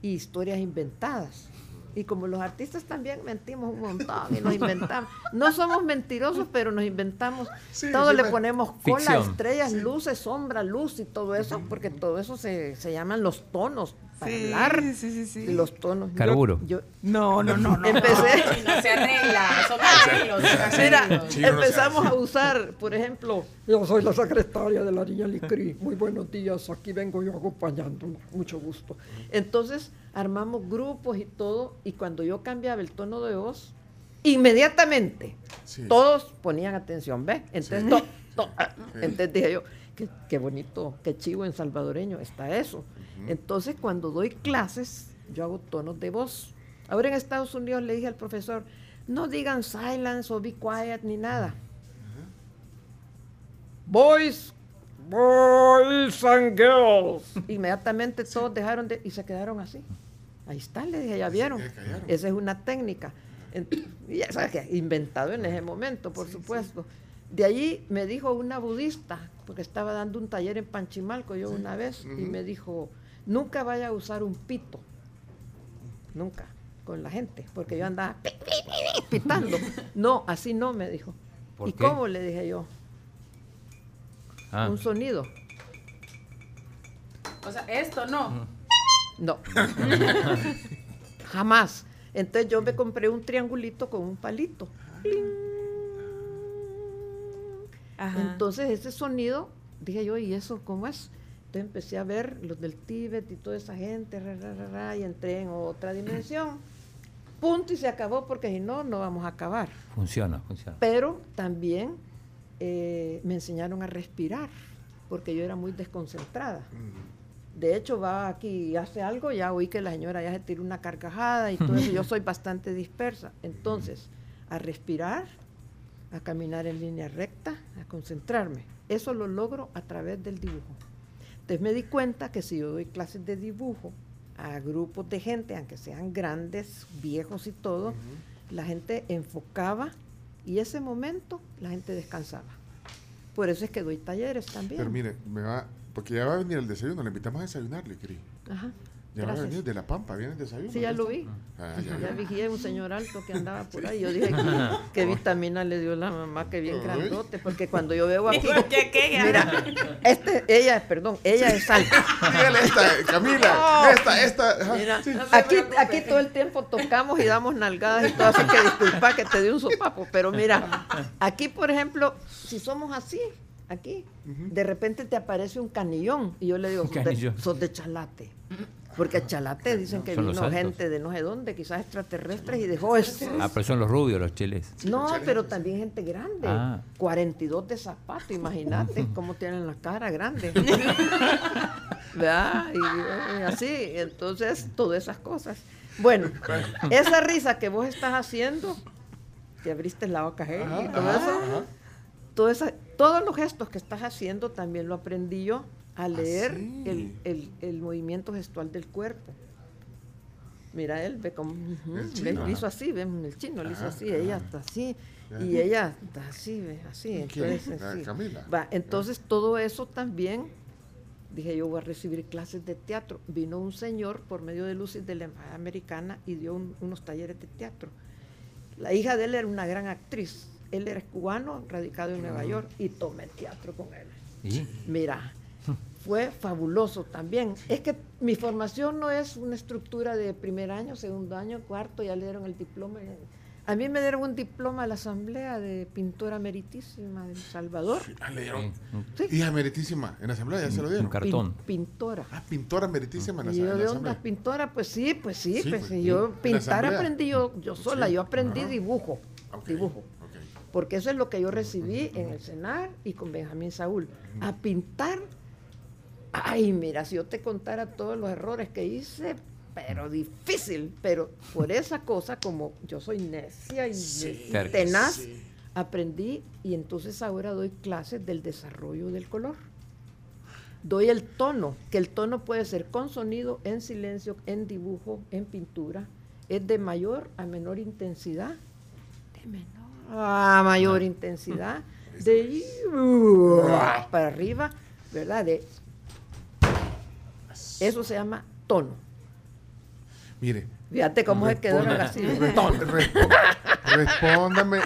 y historias inventadas. Y como los artistas también mentimos un montón y nos inventamos. No somos mentirosos, pero nos inventamos. Sí, todo le ponemos cola, Ficción. estrellas, luces, sombra, luz y todo eso, porque todo eso se, se llaman los tonos para Sí, hablar. sí, sí, sí. Los tonos. Yo- Carburo. yo No, no, no, no. empecé. No se arregla, son arreglos. Mira. Sí, empezamos a usar, por ejemplo, yo soy la secretaria de la niña Licri. Muy buenos días, aquí vengo yo acompañándola, mucho gusto. Entonces armamos grupos y todo, y cuando yo cambiaba el tono de voz, inmediatamente Sí. todos ponían atención, ¿ves? Entonces, to- to- ah, entonces dije yo, qué, qué bonito, qué chivo en salvadoreño está eso. Entonces cuando doy clases, yo hago tonos de voz. Ahora en Estados Unidos le dije al profesor, no digan silence o be quiet ni nada. Boys, boys and girls. Inmediatamente todos dejaron de y se quedaron así. Ahí está, le dije, ya vieron. Esa es una técnica. Y ya sabes que inventado en ese momento, por supuesto. De allí me dijo una budista, porque estaba dando un taller en Panchimalco yo una vez, y me dijo, nunca vaya a usar un pito. Nunca, con la gente, porque yo andaba pi, pi, pi, pi, pitando. No, así no, me dijo. ¿Por ¿Y qué? cómo? Le dije yo. Ah, Un sonido. O sea, esto no. No. Jamás. Entonces yo me compré un triangulito con un palito. Ajá. Entonces ese sonido, dije yo, ¿y eso cómo es? Entonces empecé a ver los del Tíbet y toda esa gente, ra, ra, ra, y entré en otra dimensión. punto y se acabó porque si no, no vamos a acabar. Funciona, funciona. Pero también eh, me enseñaron a respirar, porque yo era muy desconcentrada. De hecho, va aquí y hace algo, ya oí que la señora ya se tiró una carcajada y todo eso. Yo soy bastante dispersa. Entonces, a respirar, a caminar en línea recta, a concentrarme. Eso lo logro a través del dibujo. Entonces me di cuenta que si yo doy clases de dibujo a grupos de gente, aunque sean grandes, viejos y todo, la gente enfocaba y ese momento la gente descansaba. Por eso es que doy talleres también. Pero mire, me va, porque ya va a venir el desayuno, le invitamos a desayunar, Licri. Ajá. Ya va a venir de La Pampa, viene el desayuno. Sí, ya lo vi. Ah, ya, vigía un señor alto que andaba por ahí. Yo dije, ¿qué, vitamina le dio la mamá? Que bien grandote. Porque cuando yo veo aquí... Igual que aquella. Mira, este, ella, perdón, ella es alta. Dígale esta, Camila, esta, esta. Mira, Sí. aquí, aquí todo el tiempo tocamos y damos nalgadas y todo, así que disculpa que te dé un sopapo, pero mira, aquí por ejemplo, si somos así, aquí, de repente te aparece un canillón y yo le digo, sos de, sos de chalate. Porque chalate dicen que Son vino gente de no sé dónde, quizás extraterrestres, y dejó eso. Ah, pero son los rubios, los chiles. No, pero también gente grande. Ah. 42 de zapato, imagínate cómo tienen la cara grande. ¿Verdad? Y, eh, así, entonces, todas esas cosas. Bueno, esa risa que vos estás haciendo, que abriste la boca hey, y todo eso, todo esa- todos los gestos que estás haciendo también lo aprendí yo a leer sí. el, el- el movimiento gestual del cuerpo. Mira, él ve como, ujú, El ve, chino, le hizo así, ven, el chino le hizo Ajá, así, ella está así, y ella está así, ve, así, entonces así. Camila. Va, entonces todo eso también, dije yo voy a recibir clases de teatro. Vino un señor por medio de Lucis de la Embajada Americana y dio un- unos talleres de teatro. La hija de él era una gran actriz, él era cubano, radicado en Nueva York, y tomé teatro con él. ¿Y? Mira, fue fabuloso también. Es que mi formación no es una estructura de primer año, segundo año, cuarto, ya le dieron el diploma. A mí me dieron un diploma a la Asamblea de Pintora Meritísima de El Salvador. Ah, le dieron. Sí. Hija meritísima, en la asamblea ya se lo dieron. Un cartón. Pin- pintora. Ah, pintora meritísima en la, Y yo en la de asamblea. pintora, pues sí, pues sí, Sí, pues pues, sí. Yo pintar aprendí yo, yo sola, Sí. yo aprendí Ajá. dibujo, dibujo. Porque eso es lo que yo recibí en el CENAR y con Benjamín Saúl. A pintar, ay, mira, si yo te contara todos los errores que hice, pero difícil, pero por esa cosa, como yo soy necia y, tenaz, sí. aprendí y entonces ahora doy clases del desarrollo del color. Doy el tono, que el tono puede ser con sonido, en silencio, en dibujo, en pintura. Es de mayor a menor intensidad. De menor a mayor intensidad. De uh, para arriba, ¿verdad? De, eso se llama tono. Mire, Fíjate cómo se quedó re- respo- respóndame.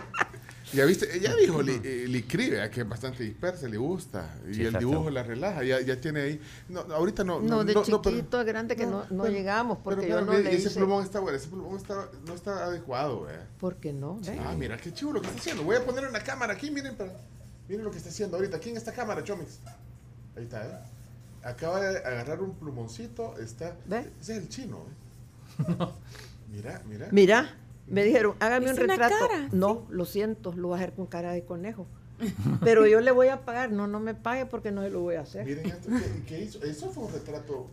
Ya viste, ya dijo Li, eh, Licri, vea, que es bastante dispersa, le gusta. Y Sí, el dibujo la relaja, ya, ya tiene ahí. No, ahorita no. No, de pero- chiquito, grande que no- no llegamos, porque yo no mire, le ese hice- plumón está bueno, ese plumón está, no está adecuado, vea. ¿Por qué no? Ah, mira, qué chivo lo que está haciendo. Voy a poner una cámara aquí, miren, para, miren lo que está haciendo ahorita. Aquí en esta cámara, Chomix. Ahí está, ¿eh? Acaba de agarrar un plumoncito, está... ¿Ve? Ese es el chino, ¿eh? Mira, mira. Mira, me dijeron, hágame Es un una retrato. cara, no, lo siento, lo voy a hacer con cara de conejo. Pero yo le voy a pagar. No, no me pague porque no se lo voy a hacer. Miren esto, ¿qué, qué hizo? Eso fue un retrato...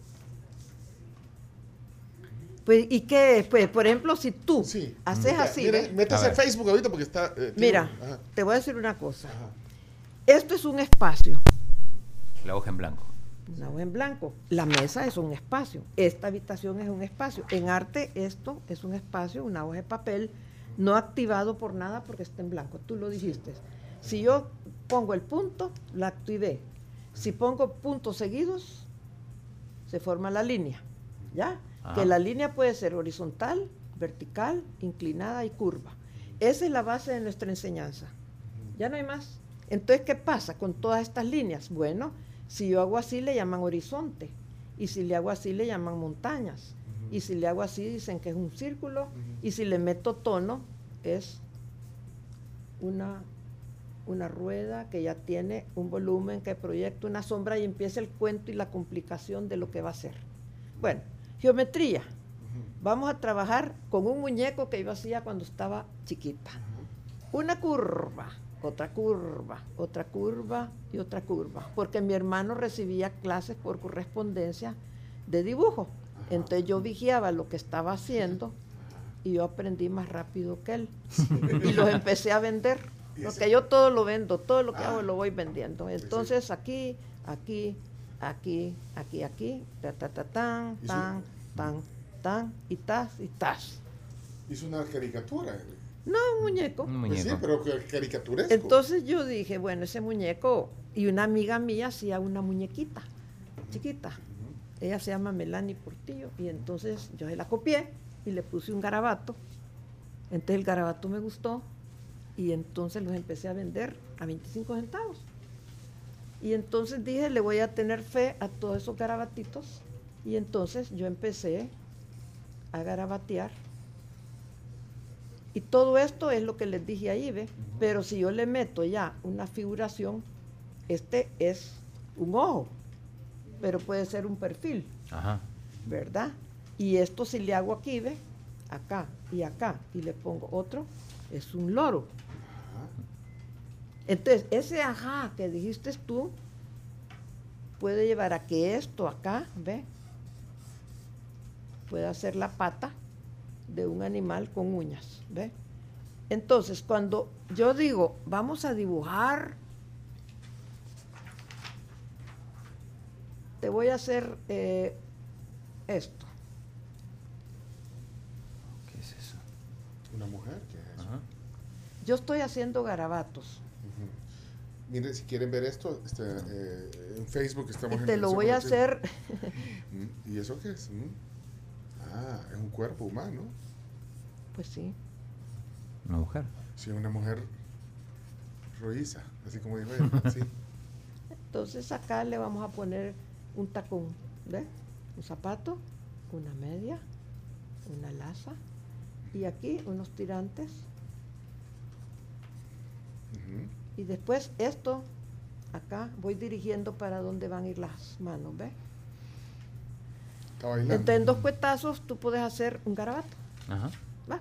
Pues, ¿y qué es? Pues, por ejemplo, si tú Sí. haces Mira, así, mira, métase A. Facebook ahorita porque está... eh, tiene- Mira, ajá, te voy a decir una cosa. ajá. Esto es un espacio, La hoja en blanco. Una hoja en blanco. La mesa es un espacio. Esta habitación es un espacio. En arte, esto es un espacio, una hoja de papel, no activado por nada porque está en blanco. Tú lo dijiste. Si yo pongo el punto, la activé. Si pongo puntos seguidos, se forma la línea. ¿Ya? Ajá. Que la línea puede ser horizontal, vertical, inclinada y curva. Esa es la base de nuestra enseñanza. Ya no hay más. Entonces, ¿qué pasa con todas estas líneas? Bueno, si yo hago así, le llaman horizonte. Y si le hago así, le llaman montañas. Y si le hago así, dicen que es un círculo. Y si le meto tono, es una, una rueda que ya tiene un volumen que proyecta una sombra y empieza el cuento y la complicación de lo que va a ser. Bueno, geometría. Vamos a trabajar con un muñeco que yo hacía cuando estaba chiquita. Una curva, otra curva, otra curva y otra curva. Porque mi hermano recibía clases por correspondencia de dibujo. Entonces yo vigiaba lo que estaba haciendo y yo aprendí más rápido que él. Y los empecé a vender. Porque yo todo lo vendo, todo lo que hago lo voy vendiendo. Entonces aquí, aquí, aquí, aquí, aquí, ta, ta, ta, tan, tan, tan, tan, y tas, y tas. Hizo una caricatura. No, un muñeco. Un Pues sí, muñeco. pero que- caricaturesco. Entonces yo dije, bueno, ese muñeco, y una amiga mía hacía una muñequita, chiquita. Ella se llama Melanie Portillo, y entonces yo se la copié y le puse un garabato. Entonces el garabato me gustó, y entonces los empecé a vender a 25 centavos. Y entonces dije, le voy a tener fe a todos esos garabatitos. Y entonces yo empecé a garabatear. Y todo esto es lo que les dije ahí, ¿ve? Pero si yo le meto ya una figuración, este es un ojo, pero puede ser un perfil, Ajá. ¿verdad? Y esto si le hago aquí, ¿ve? Acá y acá, y le pongo otro, es un loro. Entonces, ese ajá que dijiste tú puede llevar a que esto acá, ¿ve? Pueda ser la pata de un animal con uñas, ¿ve? Entonces, cuando yo digo, vamos a dibujar, te voy a hacer eh, esto. ¿Qué es eso? Una mujer, ¿qué es eso? Yo estoy haciendo garabatos. Miren, si quieren ver esto, este, eh, en Facebook estamos en te lo voy a hacer, Mm, ¿Y eso qué es? Mm. Ah, es un cuerpo humano. pues sí. Una mujer. Sí, una mujer rojiza, así como dijo ella. Sí. Entonces acá le vamos a poner un tacón, ¿ves? Un zapato, una media, una laza y aquí unos tirantes y después esto acá voy dirigiendo para dónde van a ir las manos, ¿ves? Está bailando. Entonces en dos cuetazos tú puedes hacer un garabato, Ajá. ¿va?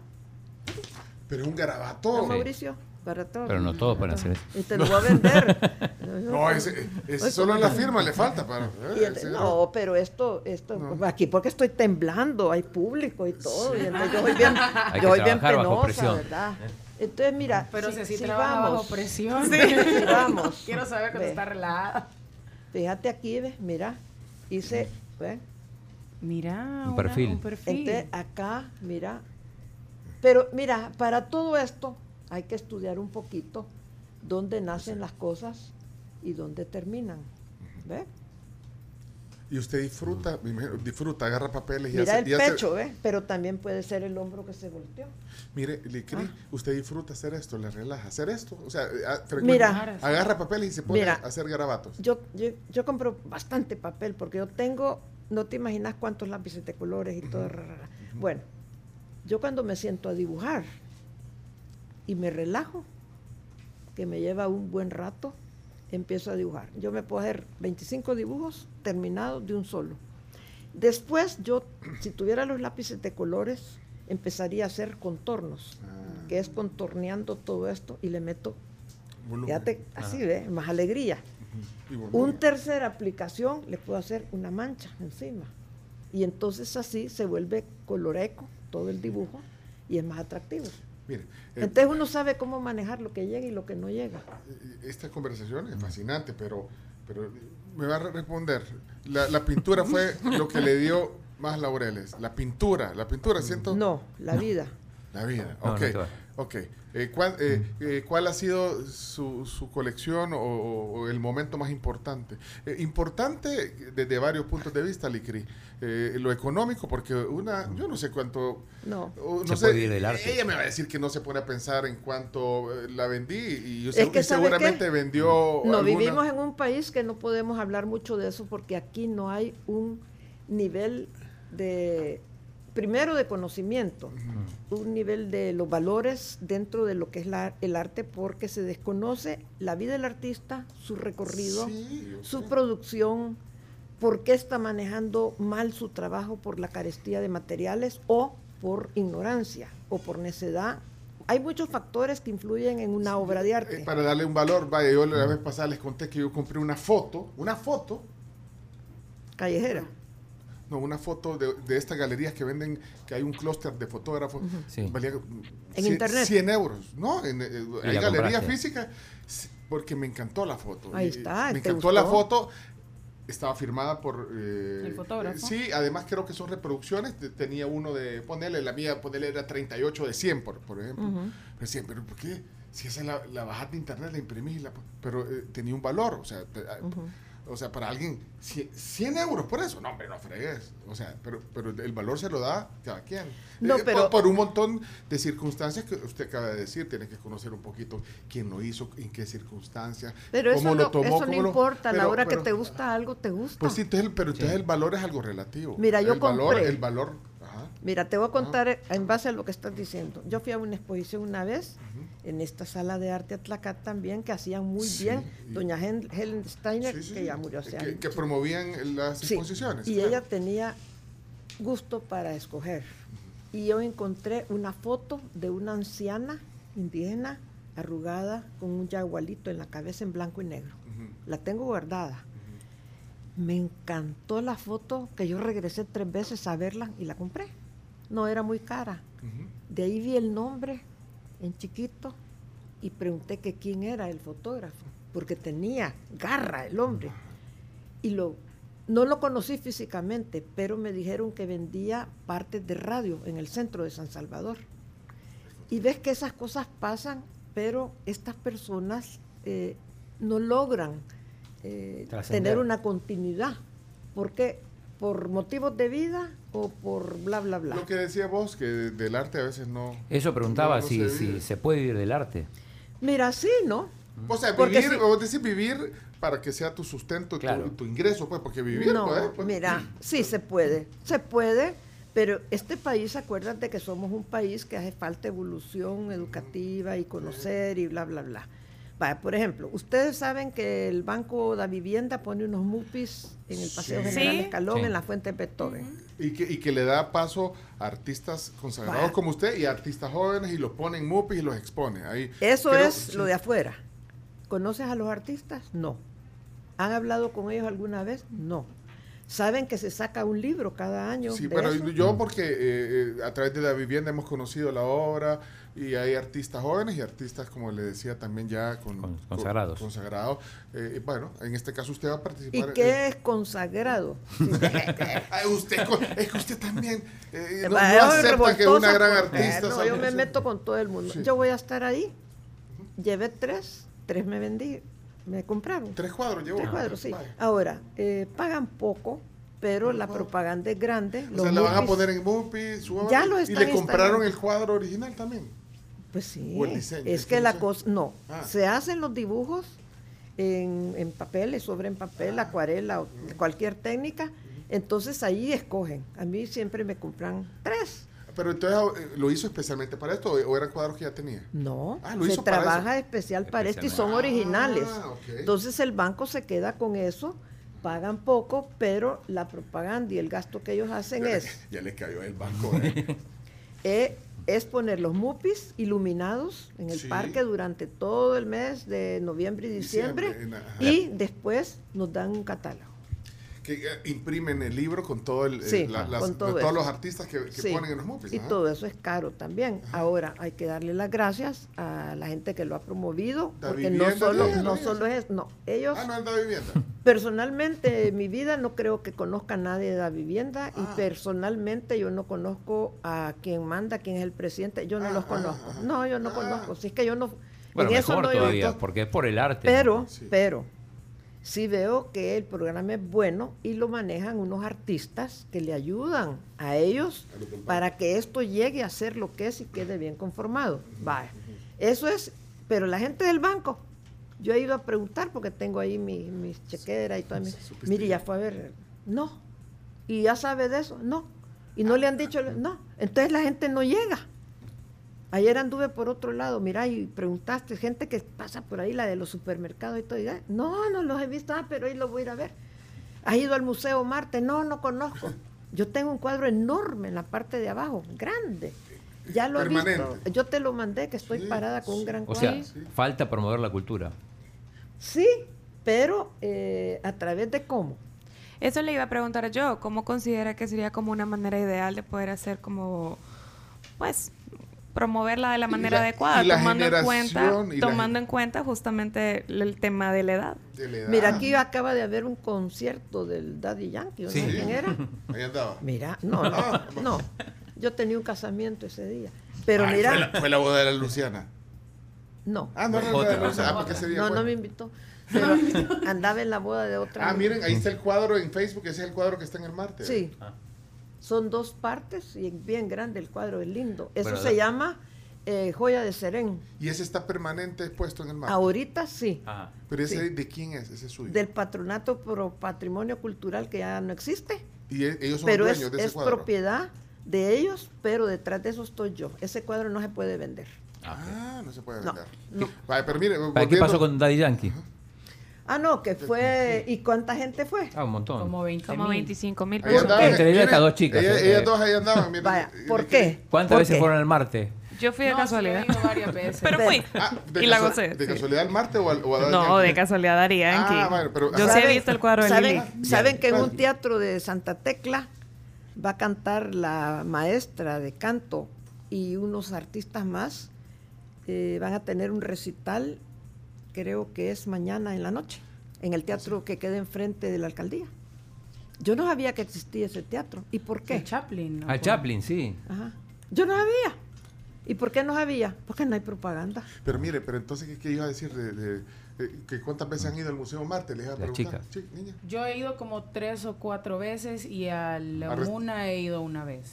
Pero un garabato. ¿Va, Sí. Mauricio? Garabato. Pero no todos pueden hacer eso. Y te lo voy a vender. No, ese, ese solo en la firma le falta para. Eh, el- ese- no, pero esto, esto, No. aquí porque estoy temblando, hay público y todo, y entonces yo voy bien, Hay yo voy bien penosa, presión. ¿verdad? Entonces, mira, Pero si, si si vamos, bajo presión. si vamos, Quiero saber cuando ve, está relajada. fíjate aquí, ¿ves? mira, hice, ¿ves? Mira, Un una- perfil. un perfil. Entonces, acá, mira, pero mira, para todo esto hay que estudiar un poquito dónde nacen las cosas y dónde terminan, ¿ves? Y usted disfruta, disfruta, agarra papeles y Mira hace. el y hace- pecho, ¿ves? Pero también puede ser el hombro que se volteó. Mire, Licri, Ah. usted disfruta hacer esto, le relaja. Hacer esto, o sea, a- frecuente- Mira. agarra papeles y se pone Mira. a hacer garabatos. Yo, yo, yo compro bastante papel porque yo tengo, no te imaginas cuántos lápices de colores y todo. Bueno, yo cuando me siento a dibujar y me relajo, que me lleva un buen rato, empiezo a dibujar. Yo me puedo hacer 25 dibujos terminados de un solo. Después yo, si tuviera los lápices de colores, empezaría a hacer contornos, Ah. que es contorneando todo esto y le meto, Volumen. fíjate, así, ¿ve? Más alegría. Un tercera aplicación le puedo hacer una mancha encima. Y entonces así se vuelve coloreco todo el dibujo y es más atractivo. Mire, eh, Entonces uno sabe cómo manejar lo que llega y lo que no llega. esta conversación es fascinante, pero, pero me va a responder. La, la pintura fue lo que le dio más laureles. La pintura, la pintura, siento. No, la vida. La vida, No, ok. Ok. Eh, ¿cuál, eh, eh, cuál ha sido su, su colección o, o el momento más importante? Eh, importante desde varios puntos de vista, Licri. Eh, lo económico, porque una, yo no sé cuánto. No. no Se sé, puede ir del arte. Ella me va a decir que no se pone a pensar en cuánto la vendí y, yo Es segu- que y ¿sabe seguramente qué? vendió. No, alguna- vivimos en un país que no podemos hablar mucho de eso porque aquí no hay un nivel de, primero de conocimiento, un nivel de los valores dentro de lo que es la- el arte porque se desconoce la vida del artista, su recorrido, Sí, su sé. producción, por qué está manejando mal su trabajo por la carestía de materiales o por ignorancia o por necedad. Hay muchos factores que influyen en una obra de Eh, arte. para darle un valor, vaya, yo la vez pasada les conté que yo compré una foto, una foto, Callejera. No, una foto de, de estas galerías que venden, que hay un clúster de fotógrafos, Sí. valía En 100, internet. 100 euros, ¿no? En, eh, Y hay la galerías compraste. físicas, sí, porque me encantó la foto. Ahí está, Me ¿te encantó la foto. Estaba firmada por... eh, ¿El fotógrafo? eh, sí, además creo que son reproducciones. te- Tenía uno de... Ponerle, la mía, ponerle era 38 de 100, por, por ejemplo. Pero decían, pero ¿por qué? Si esa la, la bajas de internet, la imprimís, la, pero eh, tenía un valor. O sea, o sea, para alguien, cien- 100 euros por eso. No, hombre, no fregues. O sea, pero, pero el valor se lo da cada quien. No, Eh, por- pero- por, un montón de circunstancias que usted acaba de decir. Tiene que conocer un poquito quién lo hizo, en qué circunstancias, Pero eso cómo no, lo tomó. eso no lo- importa. a la hora pero- que te gusta algo, te gusta. Pues sí, entonces, el- pero entonces el valor es algo relativo. Mira, yo el valor, compré- el valor. Mira, te voy a contar eh, en base a lo que estás diciendo. Yo fui a una exposición una vez en esta sala de arte Atlacat también, que hacían muy Sí, bien. Doña Helen Steiner, Sí, sí, que ya murió hace que, años. que promovían las Sí, exposiciones. Y claro. ella tenía gusto para escoger. Y yo encontré una foto de una anciana indígena arrugada con un yagualito en la cabeza en blanco y negro. La tengo guardada. Me encantó la foto que yo regresé tres veces a verla y la compré. No era muy cara. De ahí vi el nombre en chiquito y pregunté que quién era el fotógrafo, porque tenía garra el hombre. Y lo, no lo conocí físicamente, pero me dijeron que vendía partes de radio en el centro de San Salvador. Y ves que esas cosas pasan, pero estas personas eh, no logran eh, tener una continuidad. porque ¿Por motivos de vida o por bla, bla, bla? Lo que decía vos, que de- del arte a veces no. Eso preguntaba no- no si, se si se puede vivir del arte. Mira, sí, ¿no? O sea, Porque vivir, si- vos decís vivir para que sea tu sustento, tu- Claro. tu, ingreso, pues, porque vivir, no, pues, pues, mira, sí se puede, se puede, pero este país, acuérdate que somos un país que hace falta evolución educativa y conocer y bla, bla, bla. Vaya, por ejemplo, ustedes saben que el Banco de Vivienda pone unos MUPIs en el Paseo Sí. General. Escalón, Sí. en la Fuente Beethoven. Y que, y que le da paso a artistas consagrados Vaya. como usted y a artistas jóvenes y los pone en MUPI y los expone. Ahí, Eso creo- es sí. lo de afuera. ¿Conoces a los artistas? No. ¿Han hablado con ellos alguna vez? No. ¿Saben que se saca un libro cada año? Sí, de pero eso? yo porque eh, eh, a través de la vivienda hemos conocido la obra y hay artistas jóvenes y artistas, como le decía, también ya con, Con- consagrados. con- consagrados. Eh, bueno, en este caso usted va a ¿Y participar. en- qué es consagrado? Ay, usted, es que usted también eh, no, no yo acepta que es una gran por- artista. ¿sabe? yo me meto con todo el mundo. Sí. Yo voy a estar ahí. Llevé tres, tres me vendí, me compraron. Tres cuadros llevó. Tres cuadros, sí. Vaya. Ahora, eh, pagan poco, pero la propaganda es grande. O los sea, la van a poner en MUPI, su obra, Ya lo y están le compraron instalando. el cuadro original también. Pues sí, o el diseño, es que la cosa, no, Ah. se hacen los dibujos en, en papeles, sobre en papel, acuarela o cualquier técnica, entonces ahí escogen. A mí siempre me compran tres. Pero entonces eh, lo hizo especialmente para esto o eran cuadros que ya tenía. No, Ah, lo se hizo para trabaja especial para esto y son originales. Ah. Entonces el banco se queda con eso, pagan poco, pero la propaganda y el gasto que ellos hacen es, Ya le cayó el banco. ¿eh? eh, es poner los mupis iluminados en el Sí. parque durante todo el mes de noviembre y diciembre, Diciembre, y después nos dan un catálogo. Que eh, imprimen el libro con todo el, eh, Sí, la- las- con todo de todos eso. los artistas que, que Sí, ponen en los MUPIs. Y ajá. todo eso es caro también. Ahora hay que darle las gracias a la gente que lo ha promovido, Da porque no solo, no solo es, no, ellos Ah, no, la vivienda. Personalmente, en mi vida no creo que conozca a nadie de la vivienda Ah. y personalmente yo no conozco a quien manda, quién es el presidente, yo no Ah, los ah, conozco. ah. No, yo no Ah. conozco. Si es que yo no. Bueno, en eso mejor no yo todavía, estoy- porque es por el arte. Pero, Sí. pero, sí veo que el programa es bueno y lo manejan unos artistas que le ayudan a ellos para que esto llegue a ser lo que es y quede bien conformado. Vaya. Eso es, pero la gente del banco, yo he ido a preguntar porque tengo ahí mi, mis chequeras y todo. mi- Mire, ya. ya fue a ver. No. ¿Y ya sabe de eso? No. Y no le han dicho, no. Entonces la gente no llega. Ayer anduve por otro lado, mira, y preguntaste, gente que pasa por ahí, la de los supermercados y todo. y, no, no los he visto, ah, pero hoy lo voy a ir a ver. ¿Has ido al Museo Marte? No, no conozco. Yo tengo un cuadro enorme en la parte de abajo, grande. Ya lo he visto. Yo te lo mandé, que estoy Sí, parada con un gran O cuadro. sea, falta promover la cultura. Sí, pero eh, a través de cómo. Eso le iba a preguntar yo, ¿cómo considera que sería como una manera ideal de poder hacer como, pues, promoverla de la Y manera la- adecuada, y la tomando en cuenta, tomando en cuenta justamente el, el tema de la edad? De la edad. Mira, aquí acaba de haber un concierto del Daddy Yankee, ¿no? Sí. ¿Quién era? Ahí andaba. Mira, no, no, no. Yo tenía un casamiento ese día. Pero Ay, mira, Fue la, fue la boda de la Luciana. no. Ah, no, no, no, no, no, ah, porque ese día No, fue. no me invitó. Pero andaba en la boda de otra. Ah, miren, ahí está el cuadro en Facebook, ese es el cuadro que está en el Marte. Sí. Ah. Son dos partes y es bien grande el cuadro, es lindo. Eso se llama eh, Joya de Serén. Y ese está permanente puesto en el Marte. Ahorita sí. Ajá. Pero ese, sí. ¿de quién es? Ese es suyo. Del Patronato Pro Patrimonio Cultural que ya no existe. Y e- ellos son Pero dueños es, de ese es cuadro. propiedad de ellos, pero detrás de eso estoy yo. Ese cuadro no se puede vender. Ah, no se puede vender. no. Vale, pero mire, ¿Qué pasó con Daddy Yankee? Ah, no, que fue. ¿Y cuánta gente fue? Ah, un montón. Como 20 Como 25 mil andaban, Entre ellas estas dos chicas, Ellas, eh, ellas dos ahí andaban. Vaya, ¿por qué? ¿Cuántas ¿Por veces qué? fueron al Marte? Yo fui de No, casualidad. ido varias veces. Pero fui. Ah, y la gocé. ¿De sí. casualidad al Marte o al o a No, Yankee? de casualidad Yankee. Ah, bueno, pero- Yo sí he ¿Saben- visto el cuadro de ¿saben, Lili. ¿Saben que en un teatro de Santa Tecla va a cantar la maestra de canto y unos artistas más? eh, van a tener un recital, creo que es mañana en la noche, en el teatro que queda enfrente de la alcaldía. Yo no sabía que existía ese teatro. ¿Y por qué? El Chaplin. ¿no? Al Chaplin, sí. Ajá. Yo no sabía. ¿Y por qué no sabía? Porque no hay propaganda. Pero mire, pero entonces, ¿qué, iba a decir de, de- de- que cuántas veces han ido al Museo Marte? Les iba a preguntar. chica. Sí, niña. Yo he ido como tres o cuatro veces y a la Muna he ido una vez.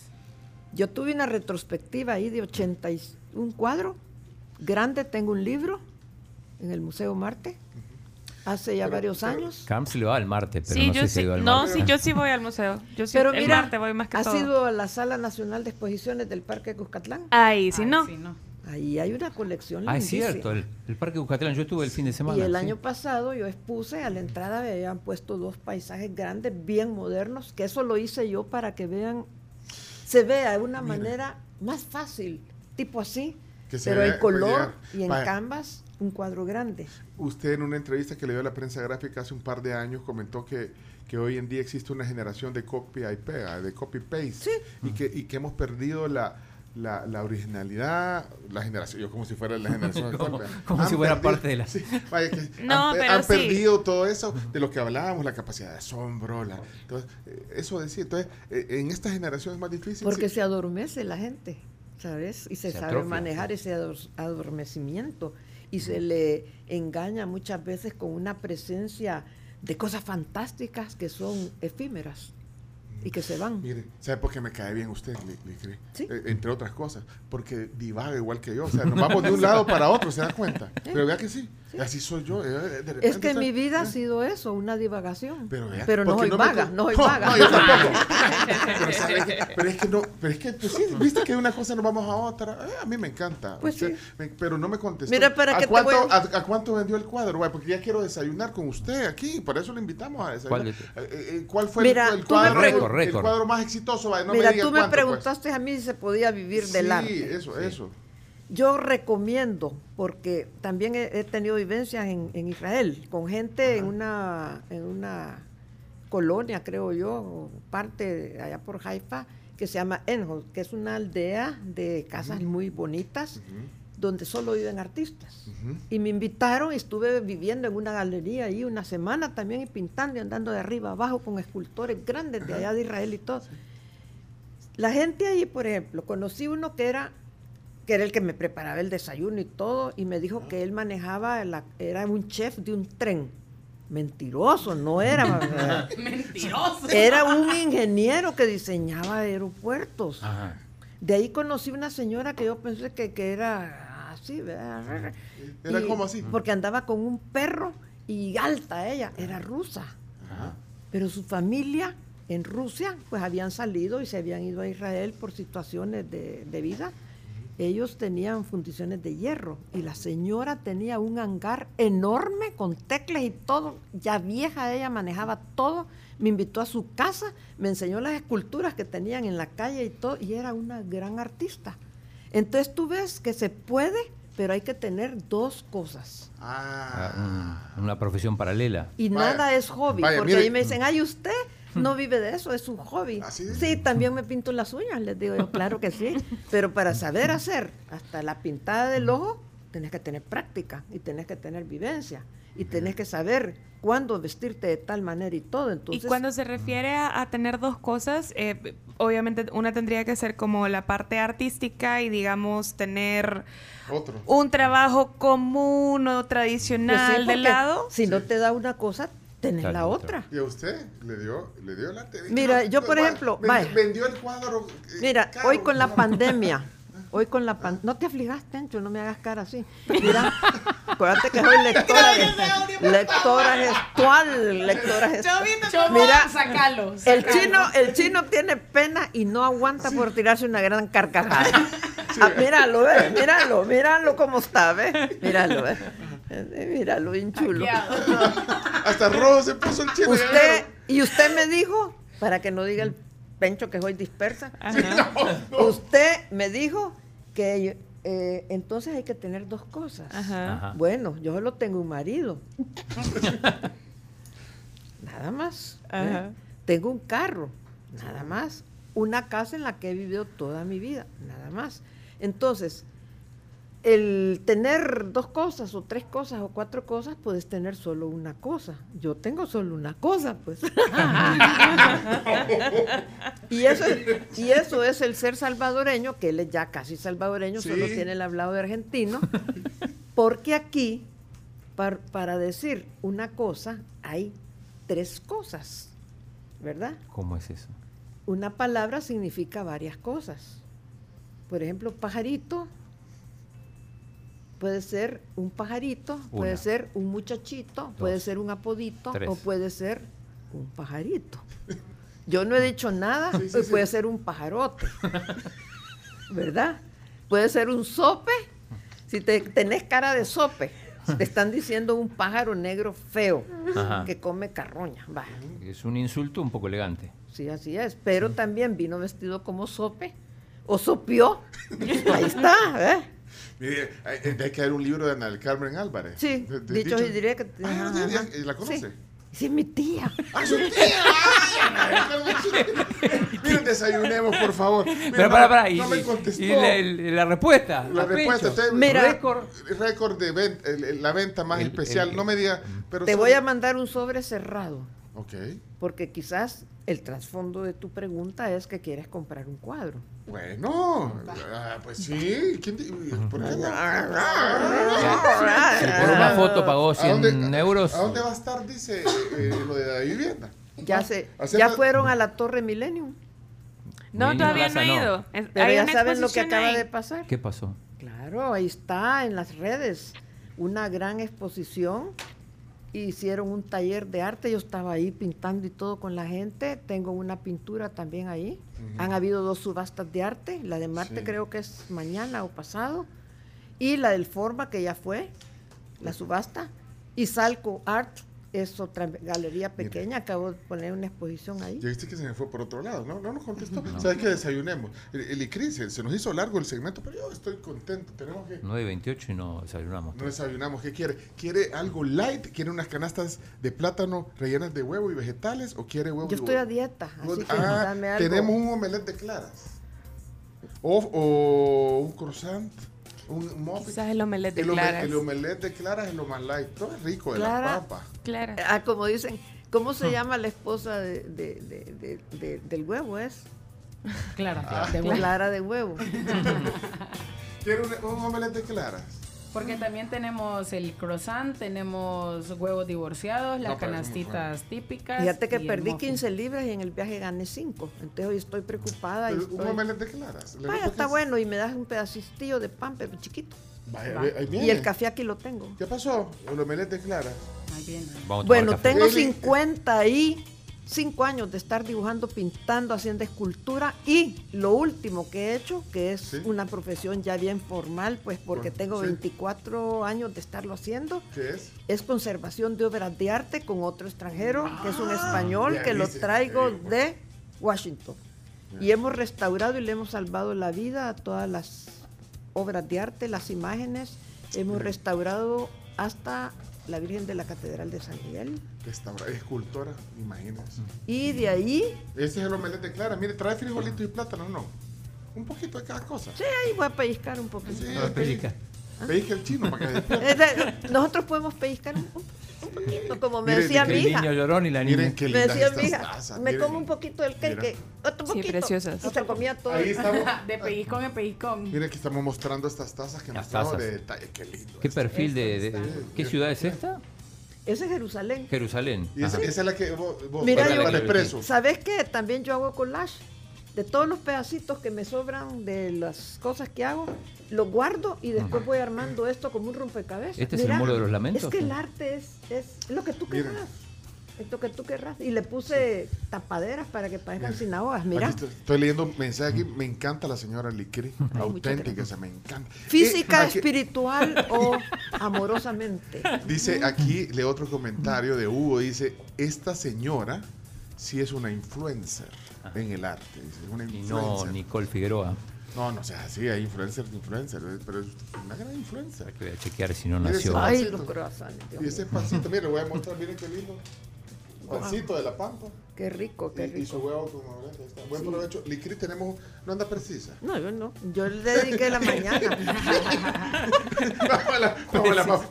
Yo tuve una retrospectiva ahí de 81 cuadros. Grande, tengo un libro en el Museo Marte. Hace ya Pero- varios pero- años. Camps le va al Marte, pero Sí, no yo sé si sí. ido al No, Marte. sí, yo sí voy al museo. Yo sí, Pero el mira, Marte voy más que ¿has todo. ido a la Sala Nacional de Exposiciones del Parque Cuscatlán? Ahí, si Ay, no. sí, no. Ahí hay una colección Ah, es cierto, el, el Parque Bucatlán, yo estuve el fin de semana. Y el sí. año pasado yo expuse, a la entrada me habían puesto dos paisajes grandes, bien modernos, que eso lo hice yo para que vean, se vea de una manera más fácil, tipo así, Que se pero en color y en. Vaya. canvas, un cuadro grande. Usted en una entrevista que le dio a la prensa gráfica hace un par de años comentó que, que hoy en día existe una generación de copia y pega, de copy-paste, y, que, y que hemos perdido la, la, la originalidad, la generación, yo como si fuera la generación de Como- copia. como si fuera perdido- parte de la- sí, vaya que No, han, pe- pero han sí. perdido todo eso de lo que hablábamos, la capacidad de asombro, la, entonces, eh, eso decir, entonces, eh, en esta generación es más difícil. Porque sí. se adormece la gente, ¿sabes? Y se, Se sabe atrofia. manejar ese ador- adormecimiento y se le engaña muchas veces con una presencia de cosas fantásticas que son efímeras y que se van. Mire, ¿sabe por qué me cae bien usted, Li- Licri? Sí. Eh, entre otras cosas, porque divaga igual que yo. O sea, nos vamos de un lado para otro, ¿se da cuenta? Pero vea que sí, así soy yo. eh, de Es que estoy- mi vida ha eh, sido eso, una divagación. Pero, Pero no soy me vaga, no soy No, vaga. No, yo tampoco. pero, pero es que no, pero es que, pues sí, viste que de una cosa nos vamos a otra. Eh, a mí me encanta. Pues Usted sí. me- pero no me contestó. Mira, ¿para ¿A qué te cuánto, voy a- a... cuánto vendió el cuadro? Güey, porque ya quiero desayunar con usted aquí, por eso le invitamos a desayunar. ¿Cuál Eh, eh, ¿Cuál fue Mira, el, el cuadro, el- cuadro más exitoso? Vaya, no Mira, me tú me cuánto, pues. preguntaste a mí si se podía vivir del sí, arte. eso, eso. Yo recomiendo, porque también he, he tenido vivencias en, en Israel, con gente en una, en una colonia, creo yo, parte allá por Haifa, que se llama Enhol, que es una aldea de casas muy bonitas, donde solo viven artistas. Y me invitaron y estuve viviendo en una galería ahí una semana también y pintando y andando de arriba abajo con escultores grandes de allá de Israel y todo. La gente ahí, por ejemplo, conocí uno que era que era el que me preparaba el desayuno y todo, y me dijo que él manejaba, la- era un chef de un tren. Mentiroso, no era. Mentiroso. era un ingeniero que diseñaba aeropuertos. Ajá. De ahí conocí una señora que yo pensé que, que era así, ¿verdad? Era Y- como así. Porque andaba con un perro y alta ella, era rusa. Pero su familia en Rusia, pues habían salido y se habían ido a Israel por situaciones de, de vida. Ellos tenían fundiciones de hierro y la señora tenía un hangar enorme con teclas y todo, ya vieja ella manejaba todo, me invitó a su casa, me enseñó las esculturas que tenían en la calle y todo, y era una gran artista. Entonces tú ves que se puede, pero hay que tener dos cosas. Ah. Ah, un- una profesión paralela. Y Vaya, nada es hobby, vaya, porque mire. ahí me dicen, ay, usted no vive de eso, es un hobby. ¿Ah, sí? sí, también me pinto las uñas, les digo yo, claro que sí. Pero para saber hacer hasta la pintada del ojo, tenés que tener práctica y tenés que tener vivencia y tenés que saber cuándo vestirte de tal manera y todo. Entonces, y cuando se refiere a, a tener dos cosas, eh, obviamente una tendría que ser como la parte artística y digamos tener Otro. un trabajo común o pues sí, tradicional de lado. Si no te da una cosa, tenés la otra. otra. ¿Y a usted le dio, le dio el arte? Mira, yo, por va- ejemplo, vaya. vendió el cuadro. eh, Mira, caro. hoy con la pandemia, hoy con la pandemia, no te afligas, Tencho, no me hagas cara así. Mira, acuérdate que soy lectora, lectora gestual, lectora gestual. Mira, sacalo. el chino, el chino tiene pena y no aguanta por tirarse una gran carcajada. Ah, míralo, ve, míralo, míralo cómo está, ve, míralo, ve. Eh, Míralo, bien chulo. Hasta rojo se puso el chino. Usted, y usted me dijo, para que no diga el pencho que soy dispersa, usted me dijo que eh, entonces hay que tener dos cosas. Ajá. Ajá. Bueno, yo solo tengo un marido. nada más. ¿eh? Ajá. Tengo un carro, nada más. Una casa en la que he vivido toda mi vida, nada más. Entonces, el tener dos cosas o tres cosas o cuatro cosas, puedes tener solo una cosa. Yo tengo solo una cosa, pues. y, eso, es- y eso es el ser salvadoreño, que él es ya casi salvadoreño, solo tiene el hablado de argentino, porque aquí, par- para decir una cosa, hay tres cosas, ¿verdad? ¿Cómo es eso? Una palabra significa varias cosas. Por ejemplo, pajarito puede ser un pajarito, puede ser un muchachito, puede ser un apodito Tres. o puede ser un pajarito. Yo no he dicho nada, Sí, sí, sí. puede ser un pajarote. ¿Verdad? Puede ser un sope. Si te, tenés cara de sope, te están diciendo un pájaro negro feo Ajá. que come carroña. Va. Es un insulto un poco elegante. Sí, así es. Pero también vino vestido como sope. O sopió. Ahí está, ¿eh? Mire, hay, hay que haber un libro de Ana del Carmen Álvarez. Sí, De- de- dichos y diré que... Ah. ¿La conoce? Sí. Sí, es mi tía. ¡Ah, su tía! Miren, desayunemos, por favor. Mira, Pero para, para. Y, no me contestó. y la, respuesta. La a respuesta, usted- Mira. récord, récord de venta, el- el- la venta más El- especial. el- no me diga, pero Te voy a mandar un sobre cerrado. Ok, Porque quizás el trasfondo de tu pregunta es que quieres comprar un cuadro. bueno, ah, pues sí. ¿Quién di- ¿Por qué no? Si por una foto pagó ¿A 100 dónde, euros. ¿A dónde va a estar, dice, eh, lo de la vivienda? Ya, se, ya fueron a la Torre Millennium. No, todavía no he ido. Pero hay ya una saben lo que acaba ahí. de pasar. ¿Qué pasó? Claro, ahí está en las redes. Una gran exposición. Hicieron un taller de arte. Yo estaba ahí pintando y todo con la gente. Tengo una pintura también ahí. Han habido dos subastas de arte. La de Marte Sí. creo que es mañana o pasado. Y la del Forma, que ya fue, la subasta. Y Salco Art es otra galería pequeña. Acabo de poner una exposición ahí. Ya viste que se me fue por otro lado, ¿no? No nos contestó. ¿Sabes qué? Desayunemos. El, el ICRI se, se nos hizo largo el segmento, pero yo estoy contento. Tenemos que... 9.28 y no desayunamos. No desayunamos. ¿Qué quiere? ¿Quiere algo light? ¿Quiere unas canastas de plátano rellenas de huevo y vegetales? ¿O quiere huevo Yo y estoy huevo? a dieta, así que Ah, dame algo. tenemos un omelette de claras. O, o un croissant. Un muffin. Quizás el omelette de el, claras. el omelette de claras es lo más light. Todo es rico de Clara. la papa. Claro. Ah, como dicen, ¿cómo se llama la esposa de, de- de- de- de- del huevo? Es Claro. Ah. de huevo. clara de huevo. ¿Quiere un, un omelette de claras? Porque también tenemos el croissant, tenemos huevos divorciados, las No, canastitas típicas. Fíjate que y perdí muffin. 15 libras y en el viaje gané 5. Entonces hoy estoy preocupada. Y Pero un estoy... omelette de claras. ¿Le Vaya, digo está bueno y me das un pedacito de pan, pero chiquito. Vaya, ahí viene. Y el café aquí lo tengo. ¿Qué pasó? El omelette de claras. Ahí viene. Vamos Bueno, tengo Eli. 50 y cinco años de estar dibujando, pintando, haciendo escultura y lo último que he hecho, que es Sí. una profesión ya bien formal, pues porque Bueno, tengo sí. 24 años de estarlo haciendo, ¿Qué es? es conservación de obras de arte con otro extranjero, que es un español, ya que lo traigo sí. de Washington. Y hemos restaurado y le hemos salvado la vida a todas las obras de arte, las imágenes. Hemos restaurado hasta la Virgen de la Catedral de San Miguel. Restaura, escultora, imagínense. Y de ahí, Ese es el omelette de Clara. Mire, trae frijolitos y plátano, ¿no? Un poquito de cada cosa. sí, ahí voy a pellizcar un poquito. Sí, No, explica. Pellizca el chino para que Nosotros podemos pellizcar un, un- un poquito, como me Mire, decía mi El hija. niño llorón y la niña. Miren qué Me decía estas mi hija, tazas. me miren. como un poquito del cake, otro Sí, poquito. preciosas. Y se comía todo. Ahí estamos. De pellizcón en pellizcón. Miren que estamos mostrando estas tazas que Las nos tazas. de detalle. Qué lindo. ¿Qué perfil de, ¿Qué ciudad es esta? Ese es Jerusalén. Jerusalén. Y esa, esa es la que vos, vos Mira, para, yo- para el expreso. ¿Sabes qué? También yo hago collage. De todos los pedacitos que me sobran de las cosas que hago, los guardo y después voy armando esto como un rompecabezas. ¿Este es el muro de los lamentos, Es que el arte es, es lo que tú Mira. querrás. Es lo que tú querrás. Y le puse tapaderas para que parezcan sinagogas. Mira. estoy, estoy leyendo un mensaje aquí. Me encanta la señora Licri. auténtica, esa me encanta. Física, Eh, aquí- espiritual o amorosamente. Dice aquí, lee otro comentario de Hugo. Dice: Esta señora sí es una influencer en el arte. Dice, una Y no Nicole Figueroa. No, no sea así, hay influencer de influencer, eh, pero es una gran influencer. Que voy a chequear si no nació. Ay, los croissants. Dios Y ese mío. pancito, mire, le voy a mostrar, miren qué lindo. Pancito de la pampa. Qué rico, qué Y, y su rico. huevo con está. Buen provecho. Licri tenemos, no anda precisa. No, yo no. Yo le dediqué la mañana.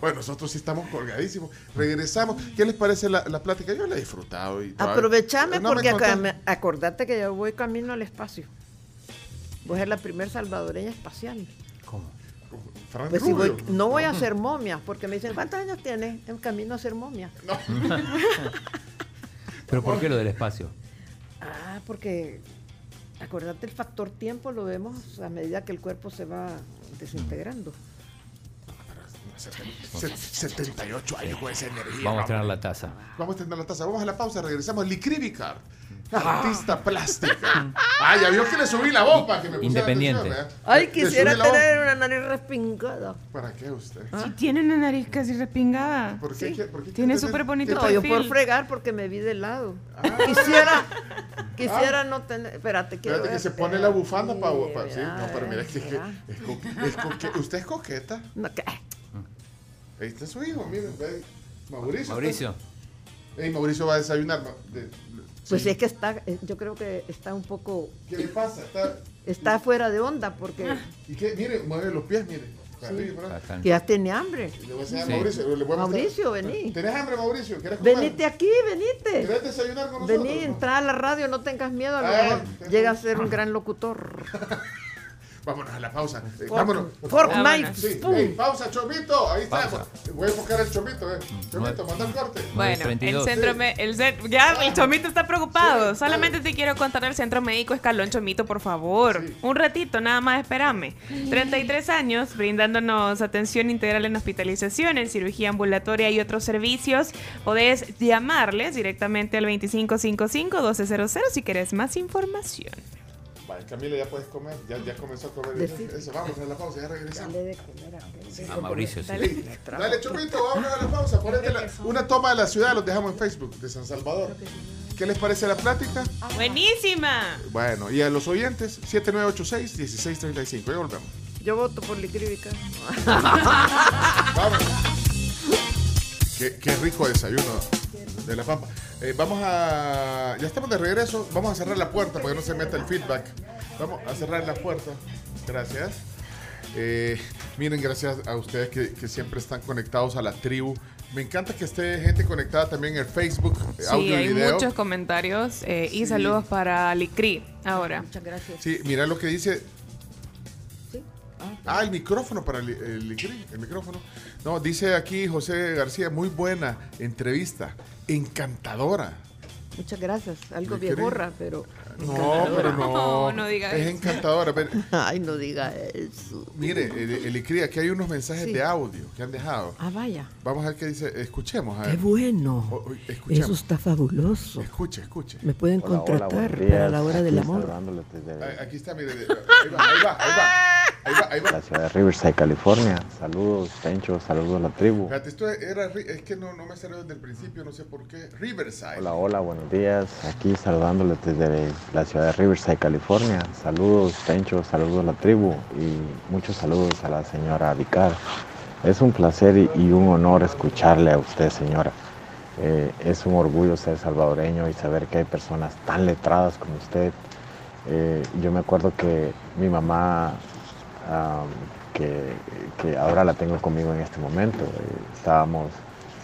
Bueno, nosotros sí estamos colgadísimos. Regresamos. ¿Qué les parece la, la plática? Yo la he disfrutado. Y Aprovechame No me porque acordate que yo voy camino al espacio. Voy a ser la primer salvadoreña espacial. ¿Cómo? Frank Pues si voy- no voy a hacer momia, porque me dicen, ¿cuántos años tienes en camino a hacer momia? ¿Pero por qué lo del espacio? Ah, porque acordate el factor tiempo lo vemos a medida que el cuerpo se va desintegrando. Se- 78 años con esa energía. Vamos a tener la taza. Vamos a tener la taza. Vamos a la pausa. Regresamos. Licri Vicar, artista plástica. Ah, ya vio que le subí la voz para que me pusiera Independiente. Ay, Le quisiera tener una nariz respingada. ¿Para qué usted? Si tiene una nariz casi respingada. ¿Por qué? qué- por qué Tiene súper bonito No, yo por fregar porque me vi de lado. Ah. Quisiera, quisiera no tener. Espérate, quiero Espérate que ver, se pone la bufanda para... sí, no, pero mira, es que, es que- es co- es coque- ¿Usted es coqueta? No, ¿qué? Ahí está su hijo, miren. ve. Mauricio. Mauricio. Ey, Mauricio va a desayunar. de- Pues sí. es que está, eh, yo creo que está un poco, ¿Qué le pasa? Está, está fuera de onda porque ¿Y qué? Mire, mueve los pies, mire. Bastante. que ya tiene hambre. Le voy a enseñar a Sí. Mauricio. le voy a mostrar. Mauricio, vení. ¿Tenés hambre, Mauricio? ¿Quieres comer? Venite aquí, venite. ¿Querés desayunar con nosotros? Vení, entra a la radio, no tengas miedo, a lo mejor llega a ser un gran locutor. Vámonos a la pausa. Eh, Fork- vámonos. por fork, favor. knife, Sí, spoon. ey, pausa, Chomito. Ahí está. Pausa. Voy a buscar el Chomito, eh. Chomito, Nueve. manda el corte. Bueno, el 32. centro me- el cent- ya el chomito está preocupado. Solamente te quiero contar el centro médico Escalón Chomito, por favor. Sí. Un ratito, nada más, espérame. 33 años brindándonos atención integral en hospitalización, en cirugía ambulatoria y otros servicios. Podés llamarles directamente al 2555-1200 si querés más información. Camila, ya puedes comer. Ya, ya comenzó a comer. Eso, vamos a la pausa, ya regresamos. Dale de comer a Mauricio, sí. Dale. Dale, Chomito, vámonos a la pausa. Ponete la- una toma de la ciudad, los dejamos en Facebook de San Salvador. ¿Qué les parece la plática? ¡Buenísima! Bueno, y a los oyentes, 7986-1635. Ya volvemos. Yo voto por Licrívica. Vamos. Qué, qué rico desayuno de la pampa. Eh, vamos a. Ya estamos de regreso. Vamos a cerrar la puerta para que no se meta el feedback. Vamos a cerrar la puerta. Gracias. Eh, miren, gracias a ustedes que, que siempre están conectados a la tribu. Me encanta que esté gente conectada también en Facebook, eh, Sí, audio y hay video. muchos comentarios eh, y Sí. saludos para Licri ahora. Muchas gracias. Sí, mira lo que dice. Sí. Ah, el micrófono para Licri, el micrófono. No, dice aquí José García, muy buena entrevista, encantadora. Muchas gracias. Algo viejorra, pero. No, pero no. No, no diga Es eso. encantadora. pero- Ay, no diga eso. mire, el, el Icri, aquí hay unos mensajes Sí. de audio que han dejado. Ah, vaya. Vamos a ver qué dice. Escuchemos. A Qué ver. bueno. O- o- escuchemos. Eso está fabuloso. Escuche, escuche. Me pueden Hola, hola, contratar buenos para la hora del amor. saludándoles desde Ahí- Aquí está, mire. Ahí va, ahí va, ahí va. Ahí va, ahí la ciudad de Riverside, California. Saludos, Pencho, saludos a la tribu. Fíjate, esto era. Es que no, no me salió desde el principio, no sé por qué. Riverside. Hola, hola, buenos días. Aquí saludándoles desde la ciudad de Riverside, California. Saludos, Pencho, saludos a la tribu y muchos saludos a la señora Vicar. Es un placer y, y un honor escucharle a usted, señora. Eh, es un orgullo ser salvadoreño y saber que hay personas tan letradas como usted. Eh, yo me acuerdo que mi mamá, am, que, que ahora la tengo conmigo en este momento, eh, estábamos,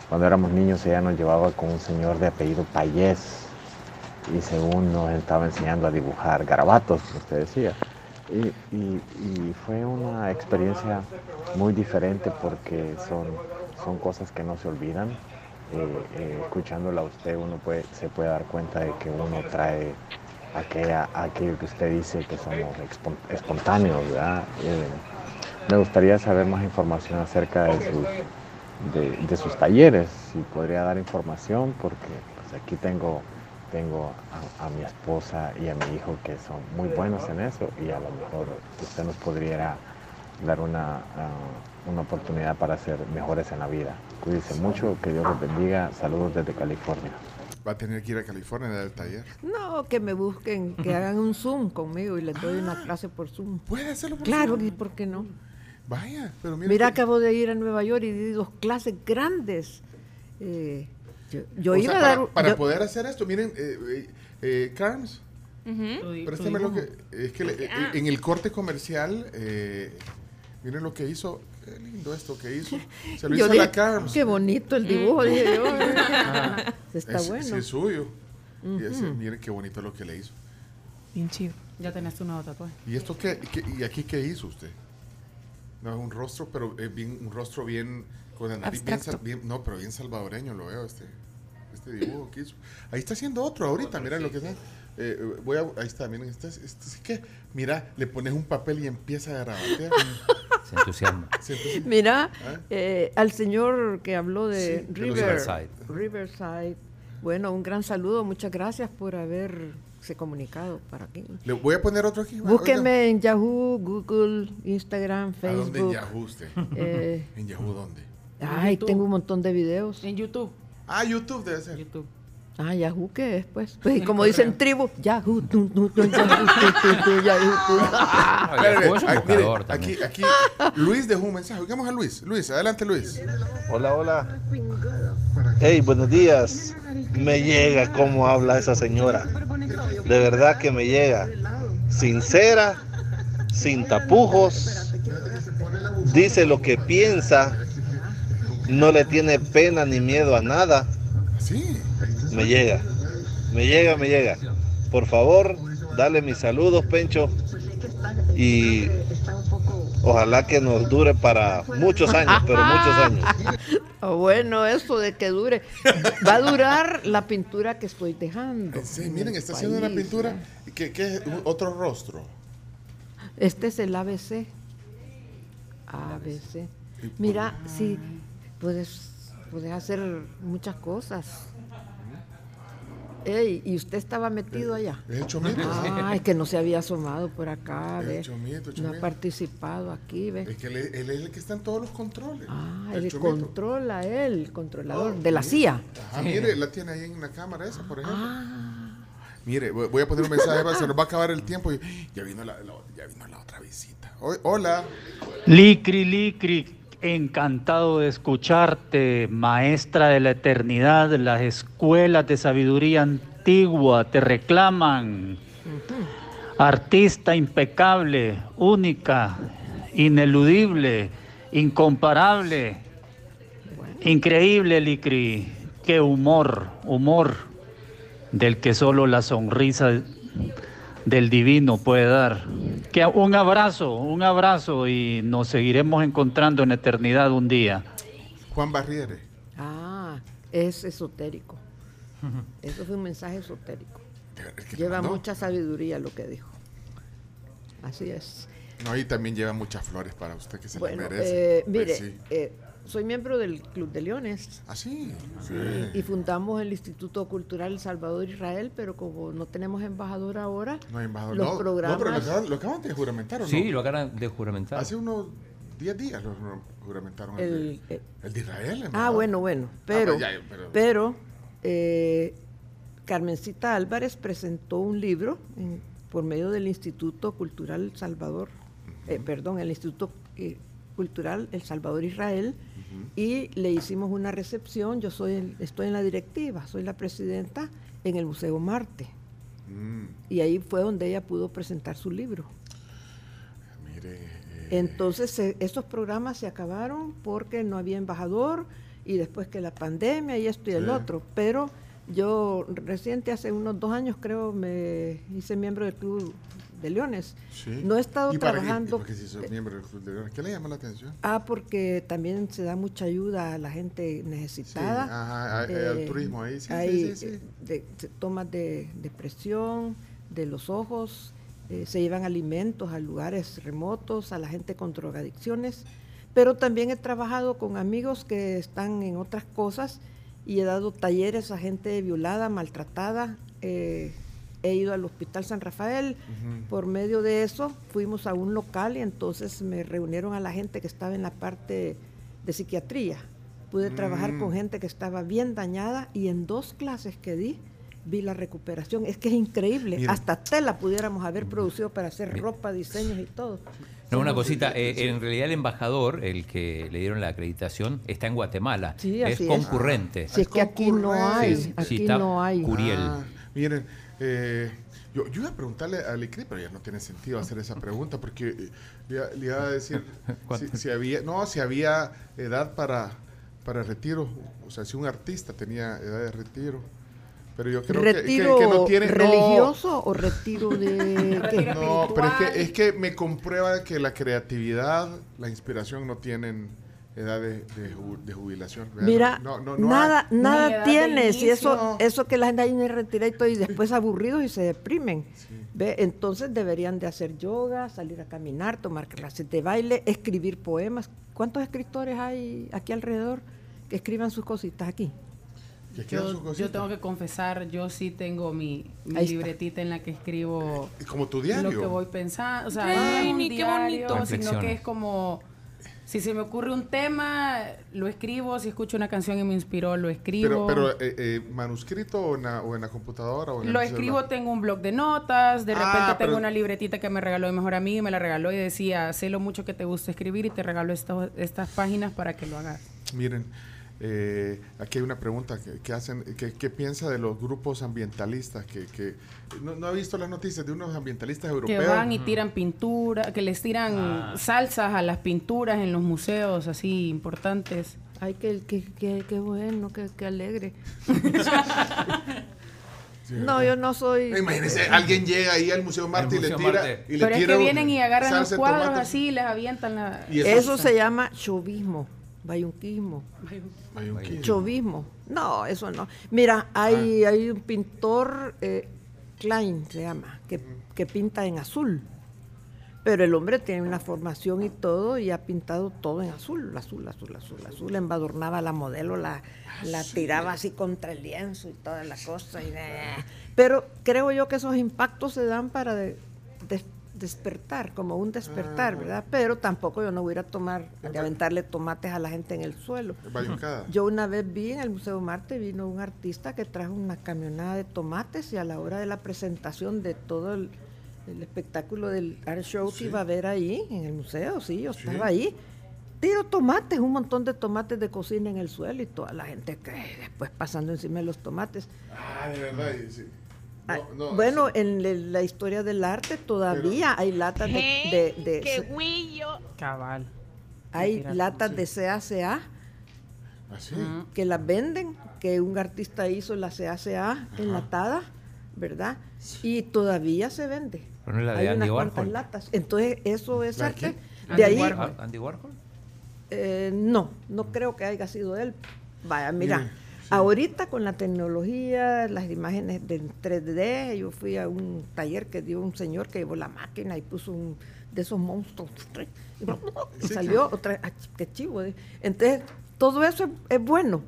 cuando éramos niños ella nos llevaba con un señor de apellido Payés y según nos estaba enseñando a dibujar garabatos, como usted decía. Y, y- y fue una experiencia muy diferente porque son, son cosas que no se olvidan. Eh, eh, escuchándola a usted uno puede, se puede dar cuenta de que uno trae aquella, aquello que usted dice que somos espontáneos, ¿verdad? Eh, me gustaría saber más información acerca de sus, de, sus talleres, si podría dar información, porque pues, aquí tengo, tengo a, a mi esposa y a mi hijo que son muy buenos en eso y a lo mejor usted nos podría dar una, ah, una oportunidad para ser mejores en la vida. Cuídense mucho, que Dios los bendiga. Saludos desde California. Va a tener que ir a California a dar el taller. No, que me busquen, que hagan un Zoom conmigo y les doy una clase por Zoom. Puede hacerlo por Claro, Zoom. ¿y por qué no? Vaya, pero. Mira, que- acabo de ir a Nueva York y di dos clases grandes. Eh, yo yo o iba sea, a dar. para, para yo- poder hacer esto, miren, eh, eh, eh, Carms, préstame lo que. Es que le- eh, en el corte comercial, eh, miren lo que hizo. Qué lindo esto que hizo. Se lo yo hizo dije, la Carms. Qué bonito el dibujo, dije yo. Está Es- bueno. Sí, es suyo. Y ese, miren qué bonito lo que le hizo. Bien chido. Ya tenés tu nuevo tatuaje. ¿Y esto qué, qué- ¿Y aquí qué hizo usted? No, es un rostro, pero es bien, un rostro bien. Con la nariz bien, bien- No, pero bien salvadoreño lo veo este. Este dibujo que hizo. Ahí está haciendo otro ahorita, mira lo que está. Eh, eh, voy a, ahí está, miren, este, es- este sí que, mira, le pones un papel y empieza a grabatear. Se entusiasma. Mira, ¿Ah? eh, al señor que habló de Sí, de River, Riverside. Riverside. Bueno, un gran saludo. Muchas gracias por haberse comunicado para aquí. Le voy a poner otro aquí. va, Búsquenme en Yahoo, Google, Instagram, oiga. ¿A dónde en Facebook. Yahoo usted? Eh, ¿En Yahoo dónde? ay, tengo un montón de videos. En YouTube. Ah, YouTube debe ser. YouTube. Ah, Yahoo, ¿qué es? Pues, pues como dicen tribu, Yahoo, tu, tu, tu, Yahoo. Ah, Espérame, Yahoo es un ah, mire, buscador también. aquí, aquí, Luis dejó un mensaje. Oigamos a Luis. Luis, adelante, Luis. Hola, hola. Hey, buenos días. Me llega cómo habla esa señora. De verdad que me llega. Sincera, sin tapujos. Dice lo que piensa. No le tiene pena ni miedo a nada. Sí. Me llega. Me llega, me llega. Por favor, dale mis saludos, Pencho. Y ojalá que nos dure para muchos años, pero muchos años. Ah, Bueno, eso de que dure. Va a durar la pintura que estoy dejando. Sí, en miren, está haciendo una pintura que, que es otro rostro. Este es el ABC. ABC. Mira, sí, puedes, puedes hacer muchas cosas. Ey, y usted estaba metido allá. Es chomito. Ah, es que no se había asomado por acá, El chomito, No ha participado aquí, ve. Es que él, él es el que está en todos los controles. Ah, el él chomito. controla, él, el controlador de la CIA. Ah, mire, la tiene ahí en la cámara esa, por ejemplo. Ah, Mire, voy a poner un mensaje, va, se nos va a acabar el tiempo. y ya, vino la, la- ya vino la otra visita. Hoy- hola. Licri, Licri, encantado de escucharte, maestra de la eternidad, las escuelas de sabiduría antigua te reclaman. Artista impecable, única, ineludible, incomparable, increíble, Licri. Qué humor, humor del que solo la sonrisa del divino puede dar. Que un abrazo, un abrazo y nos seguiremos encontrando en eternidad un día. Juan Barriere. ah, es esotérico. Eso fue un mensaje esotérico. Lleva mandó. mucha sabiduría lo que dijo. Así es. No, y también lleva muchas flores para usted que se Bueno, le merece. eh, Pues mire, sí. eh, soy miembro del Club de Leones. Ah, sí. Sí, Ah. y fundamos el Instituto Cultural El Salvador Israel, pero como no tenemos embajador ahora, No hay embajador. los no, programas... no, pero lo acaban, lo acaban de juramentar, ¿o no? Sí, lo acaban de juramentar. Hace unos 10 días lo juramentaron. El, El- de, eh, el de Israel. Ah, bueno, bueno, pero, pues ya, pero- pero, eh, Carmencita Álvarez presentó un libro en- por medio del Instituto Cultural Salvador, eh, perdón, el Instituto eh, Cultural El Salvador Israel, y le hicimos una recepción. Yo soy, el- estoy en la directiva, soy la presidenta en el Museo Marte, Mm, y ahí fue donde ella pudo presentar su libro. mire. eh, Entonces, se- estos programas se acabaron porque no había embajador y después que la pandemia y esto y el otro. Pero yo reciente, hace unos dos años creo, me hice miembro del Club de Leones. sí. No he estado ¿Y para qué- trabajando. y por qué si sos miembro del Club de Leones? ¿Qué le llama la atención? Ah, porque también se da mucha ayuda a la gente necesitada. Sí, ajá, hay- hay al turismo ahí, sí, sí, hay, sí, sí. eh, de- se- tomas de, de presión, de los ojos, eh, se llevan alimentos a lugares remotos, a la gente con drogadicciones. Pero también he trabajado con amigos que están en otras cosas y he dado talleres a gente violada, maltratada. eh, he ido al Hospital San Rafael. Por medio de eso fuimos a un local y entonces me reunieron a la gente que estaba en la parte de psiquiatría. Pude trabajar Mm. con gente que estaba bien dañada y en dos clases que di vi la recuperación. Es que es increíble. Mira. Hasta tela pudiéramos haber producido para hacer Mira. ropa, diseños y todo. No, una cosita, eh, en realidad el embajador, el que le dieron la acreditación, está en Guatemala. Sí, es así es. concurrente. Si es que aquí no hay, Sí, sí, aquí está no hay. Curiel. Ah, miren, eh, yo, yo iba a preguntarle a Licri, pero ya no tiene sentido hacer esa pregunta, porque eh, le, le iba a decir si, si había, no, si había edad para, para retiro, o sea, si un artista tenía edad de retiro. Pero yo creo que- que, ¿Retiro que no tiene no, religioso o retiro de qué? No, pero es que, es que me comprueba que la creatividad, la inspiración no tienen edad de, de ju- de jubilación. ¿verdad? Mira, No, no, no nada, hay- nada Ni edad de tiene. Si eso, eso que la gente ahí me retira y todo, y después aburridos y se deprimen. ¿Ve? Entonces deberían de hacer yoga, salir a caminar, tomar clases de baile, escribir poemas. ¿Cuántos escritores hay aquí alrededor que escriban sus cositas aquí? Yo, tengo que confesar, yo sí tengo mi, libretita en la que escribo Como tu diario. lo que voy pensando. O sea, Ay, no es un ni qué bonito. sino que es como... Si se me ocurre un tema, lo escribo. Si escucho una canción y me inspiró, lo escribo. Pero, pero eh, eh, manuscrito o en, la, o en la computadora o en Lo el escribo, tengo un blog de notas, de Ah, repente pero- tengo una libretita que me regaló mi mejor amigo y me la regaló y decía, sé lo mucho que te gusta escribir y te regalo esto- estas páginas para que lo hagas. Miren, eh, aquí hay una pregunta que, que hacen, que, ¿qué piensa de los grupos ambientalistas? Que, que no, no ha visto las noticias de unos ambientalistas Que europeos. van y tiran pintura, que les tiran Ah. salsas a las pinturas en los museos así importantes. Ay, qué, qué bueno, qué, alegre. Sí, No, yo no soy... Imagínense, alguien llega ahí al Museo Marte y le tira. Marte. Y le Pero es que vienen y agarran los cuadros tomate. así y les avientan la... Y Eso se llama chauvismo, bayunquismo. Chauvismo. No, eso no. Mira, hay, Ah. hay un pintor, eh, Klein se llama, que, que pinta en azul. Pero el hombre tiene una formación y todo y ha pintado todo en azul, azul, azul, azul, azul. Embadurnaba la modelo, la, la tiraba así contra el lienzo y toda la cosa. y, eh. Pero creo yo que esos impactos se dan para de- des- despertar, como un despertar, ¿verdad? Pero tampoco yo no voy a ir a tomar, a aventarle tomates a la gente en el suelo. Bayuncada. Yo una vez vi en el Museo Marte, vino un artista que trajo una camionada de tomates y a la hora de la presentación de todo el, el espectáculo del art show que iba a ver ahí en el museo, sí, yo Sí. estaba ahí. Tiro tomates, un montón de tomates de cocina en el suelo y toda la gente que después pasando encima de los tomates. Ah, de verdad. sí. Ah, No, no, bueno, sí. en le- la historia del arte todavía hay latas de, de- de- Cabal. hay latas sí. de CACA Así. que las venden, que un artista hizo la CACA enlatada, ¿verdad? Y todavía se vende. La Hay Andy unas cuantas latas. Entonces, eso es ¿La de arte. De Andy ahí, Warhol. Ah, ¿Andy Warhol? eh, no, no creo que haya sido él. Vaya, mira. Ahorita con la tecnología, las imágenes de 3D, yo fui a un taller que dio un señor que llevó la máquina y puso un de esos monstruos y, salió otra, ah, qué chivo. Entonces, todo eso es, es bueno,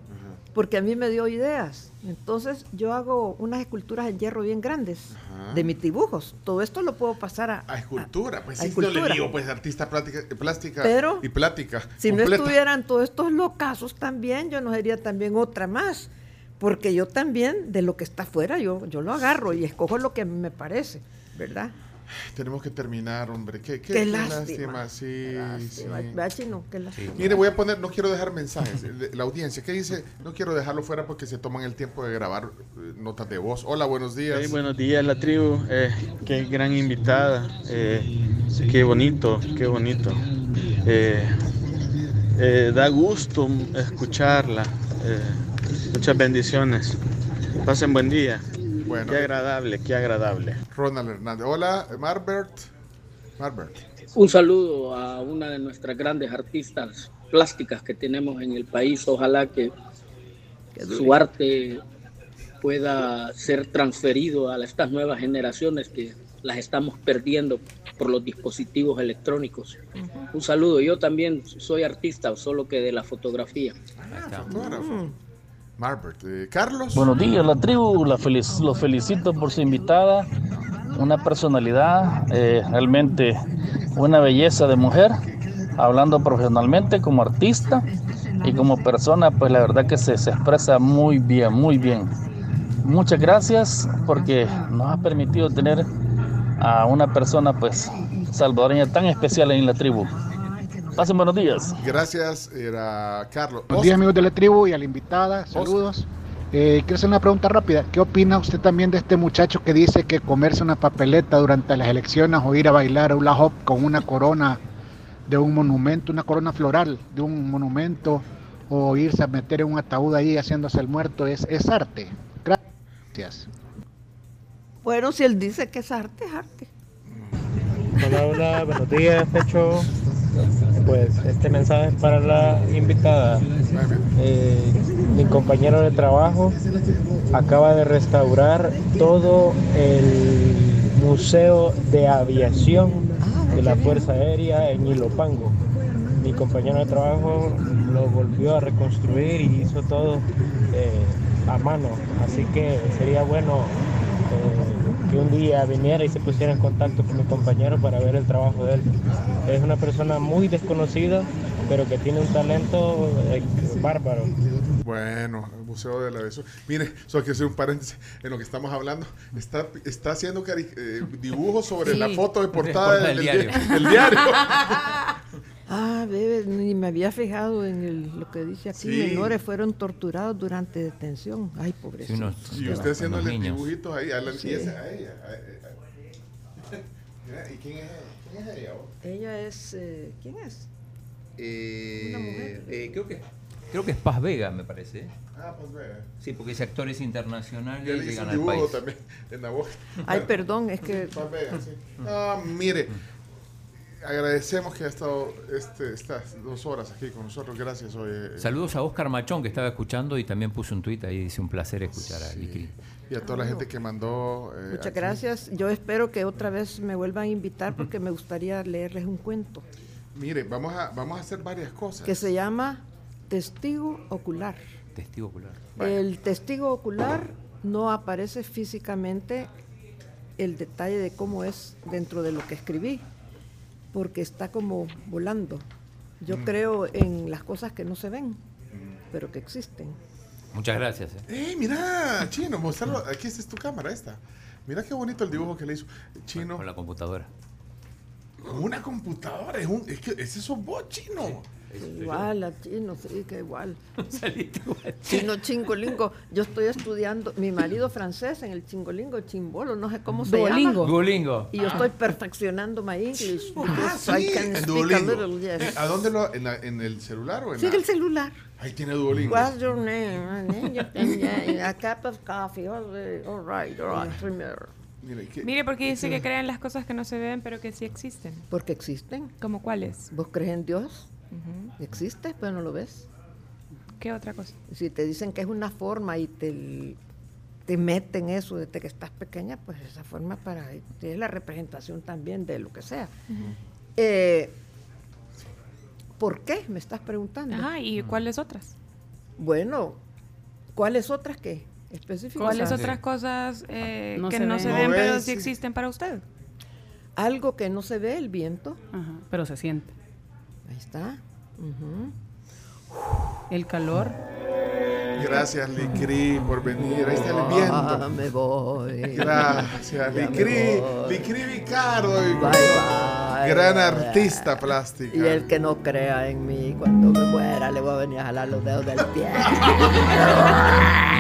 porque a mí me dio ideas. Entonces, yo hago unas esculturas en hierro bien grandes Ajá. de mis dibujos. Todo esto lo puedo pasar a, A escultura, pues a sí, no le escultura. digo, pues artista plástica, plástica Pero, y plática. Si no estuvieran todos estos locazos también, yo no sería también otra más. Porque yo también, de lo que está afuera, yo, yo lo agarro y escojo lo que me parece, ¿verdad? Tenemos que terminar, hombre. Qué, qué- Qué qué lástima. Sí, Lástima. sí. ¿Verdad, Chino? Qué lástima. Mire, voy a poner, no quiero dejar mensajes. La audiencia, ¿qué dice? No quiero dejarlo fuera porque se toman el tiempo de grabar eh, notas de voz. Hola, buenos días. Hey, buenos días, la tribu. Eh, qué gran invitada. Eh, qué bonito, qué bonito. Eh, eh, da gusto escucharla. Eh, muchas bendiciones. Pasen buen día. Bueno. Qué agradable, qué agradable. Ronald Hernández. Hola, Marbert. Marbert. Un saludo a una de nuestras grandes artistas plásticas que tenemos en el país. Ojalá que su arte pueda ser transferido a estas nuevas generaciones que las estamos perdiendo por los dispositivos electrónicos. Un saludo. Yo también soy artista, solo que de la fotografía. Fotógrafo. Marbert. Eh, Carlos. Buenos días, la tribu. La felic- los felicito por su invitada. Una personalidad, eh, realmente una belleza de mujer, hablando profesionalmente como artista y como persona, pues la verdad que se, se expresa muy bien, muy bien. Muchas gracias porque nos ha permitido tener a una persona pues salvadoreña tan especial en la tribu. Pasen buenos días. Gracias, era Carlos. Buenos días amigos de la tribu y a la invitada, saludos. Eh, quiero hacer una pregunta rápida. ¿Qué opina usted también de este muchacho que dice que comerse una papeleta durante las elecciones o ir a bailar hula hop con una corona de un monumento, una corona floral de un monumento o irse a meter en un ataúd ahí haciéndose el muerto es, es arte? Gracias. Bueno, si él dice que es arte, es arte. Hola, hola, buenos días, Pecho. Pues este mensaje es para la invitada. Eh, mi compañero de trabajo acaba de restaurar todo el museo de aviación de la Fuerza Aérea en Ilopango. Mi compañero de trabajo lo volvió a reconstruir y hizo todo eh, a mano. Así que sería bueno eh, que un día viniera y se pusiera en contacto con mi compañero para ver el trabajo de él. Es una persona muy desconocida, pero que tiene un talento eh, bárbaro. Bueno, el Museo de la Aviación. Mire, solo quiero hacer un paréntesis en lo que estamos hablando. Está, está haciendo eh, dibujos sobre Sí. la foto de portada Portada del, diario. di- del diario. Ah, bebé, ni me había fijado en el- lo que dice aquí. Sí. Menores fueron torturados durante detención. Ay, pobrecito. y usted haciéndole dibujitos ahí a, la, Sí. a ella. ¿Y quién es ella? ¿Quién es ella? vos? Ella es. eh, ¿Quién es? Eh, Una mujer. eh, creo que creo que es Paz Vega, me parece. Ah, pues vea. Sí, porque es actores internacionales llegan al dibujo país. también en la boca. Ay, perdón, es que. Más Vega, sí. Ah, mire, agradecemos que ha estado este, estas dos horas aquí con nosotros. Gracias. Oye, Saludos a Oscar Machón que estaba escuchando y también puso un tuit ahí, dice un placer escuchar a Licri. y a toda la gente que mandó. eh, Muchas aquí. gracias. Yo espero que otra vez me vuelvan a invitar porque me gustaría leerles un cuento Mire, vamos a, vamos a hacer varias cosas. que se llama Testigo Ocular. Testigo ocular. El testigo ocular no aparece físicamente el detalle de cómo es dentro de lo que escribí, porque está como volando. Yo Mm. creo en las cosas que no se ven, pero que existen. Muchas gracias. eh. ¡Eh, mira! Chino, mostrarlo. Aquí esta es tu cámara, esta. Mira qué bonito el dibujo que le hizo. Chino. Con la computadora. Con una computadora. Es, un, es que ese sos vos, chino. Igual, a chino, sí, que igual. Chino chingolingo. Yo estoy estudiando, mi marido francés en el chingolingo, chimbolo, no sé cómo se Duolingo. llama. Duolingo. Y yo estoy perfeccionando my English. Ah, because I sí, can en a Duolingo. little, yes. Eh, ¿A dónde lo? En, la- en el celular o en Sí, la- en el celular. Ahí tiene Duolingo. What's your name? A cup of coffee. All right, all right. Primero. Mire, ¿qué- Mire, porque dice que creen las cosas que no se ven, pero que sí existen. Porque existen. ¿Como cuáles? ¿Vos crees en Dios? Existe, pero no lo ves. ¿Qué otra cosa? Si te dicen que es una forma y te, te meten eso desde que estás pequeña, pues esa forma para es la representación también de lo que sea. Eh, ¿Por qué? Me estás preguntando. Ajá, ¿y cuáles otras? Bueno, ¿cuáles otras qué? Específicas. ¿Cuáles otras cosas eh, No que se no ven. se No ven, pero ves, sí sí. existen para usted? Algo que no se ve, el viento. Ajá, pero se siente. Ahí está. El calor. Gracias, Licri, por venir. Ahí está el Ah, viento. me voy. Gracias, Licri. Licri Vicardo. Bye, bye. Gran artista plástica. Y el que no crea en mí, cuando me muera, le voy a venir a jalar los dedos del pie.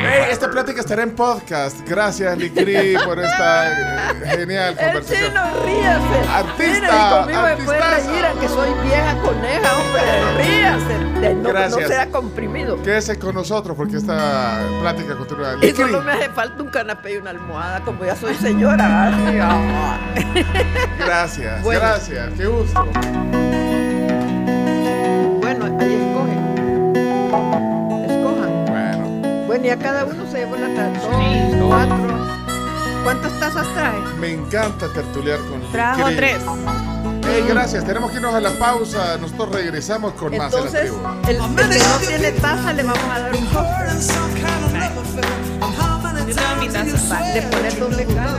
Hey, esta plática estará en podcast. Gracias, Licri, por esta eh, genial El conversación. chino, ríase. Artista, Mire, y conmigo me puede artistaza. reír, aunque soy vieja coneja, hombre. Ríase. De no, no Gracias. sea comprimido. Quédese con nosotros porque esta plática continúa. Y Licri, solo me hace falta un canapé y una almohada, como ya soy señora. Gracias, Bueno. gracias. Qué gusto. Bueno, ahí escogen. Escojan. Bueno, Bueno, y a cada uno se lleva una taza. Dos, cuatro. ¿Cuántas tazas trae? me encanta tertuliar con Trajo tres. Hey, gracias. Tenemos que irnos a la pausa. Nosotros regresamos con más de la Entonces, tribu. el, el que no tiene taza le vamos a dar un poco. Yo tengo mi taza. De poner doble cara.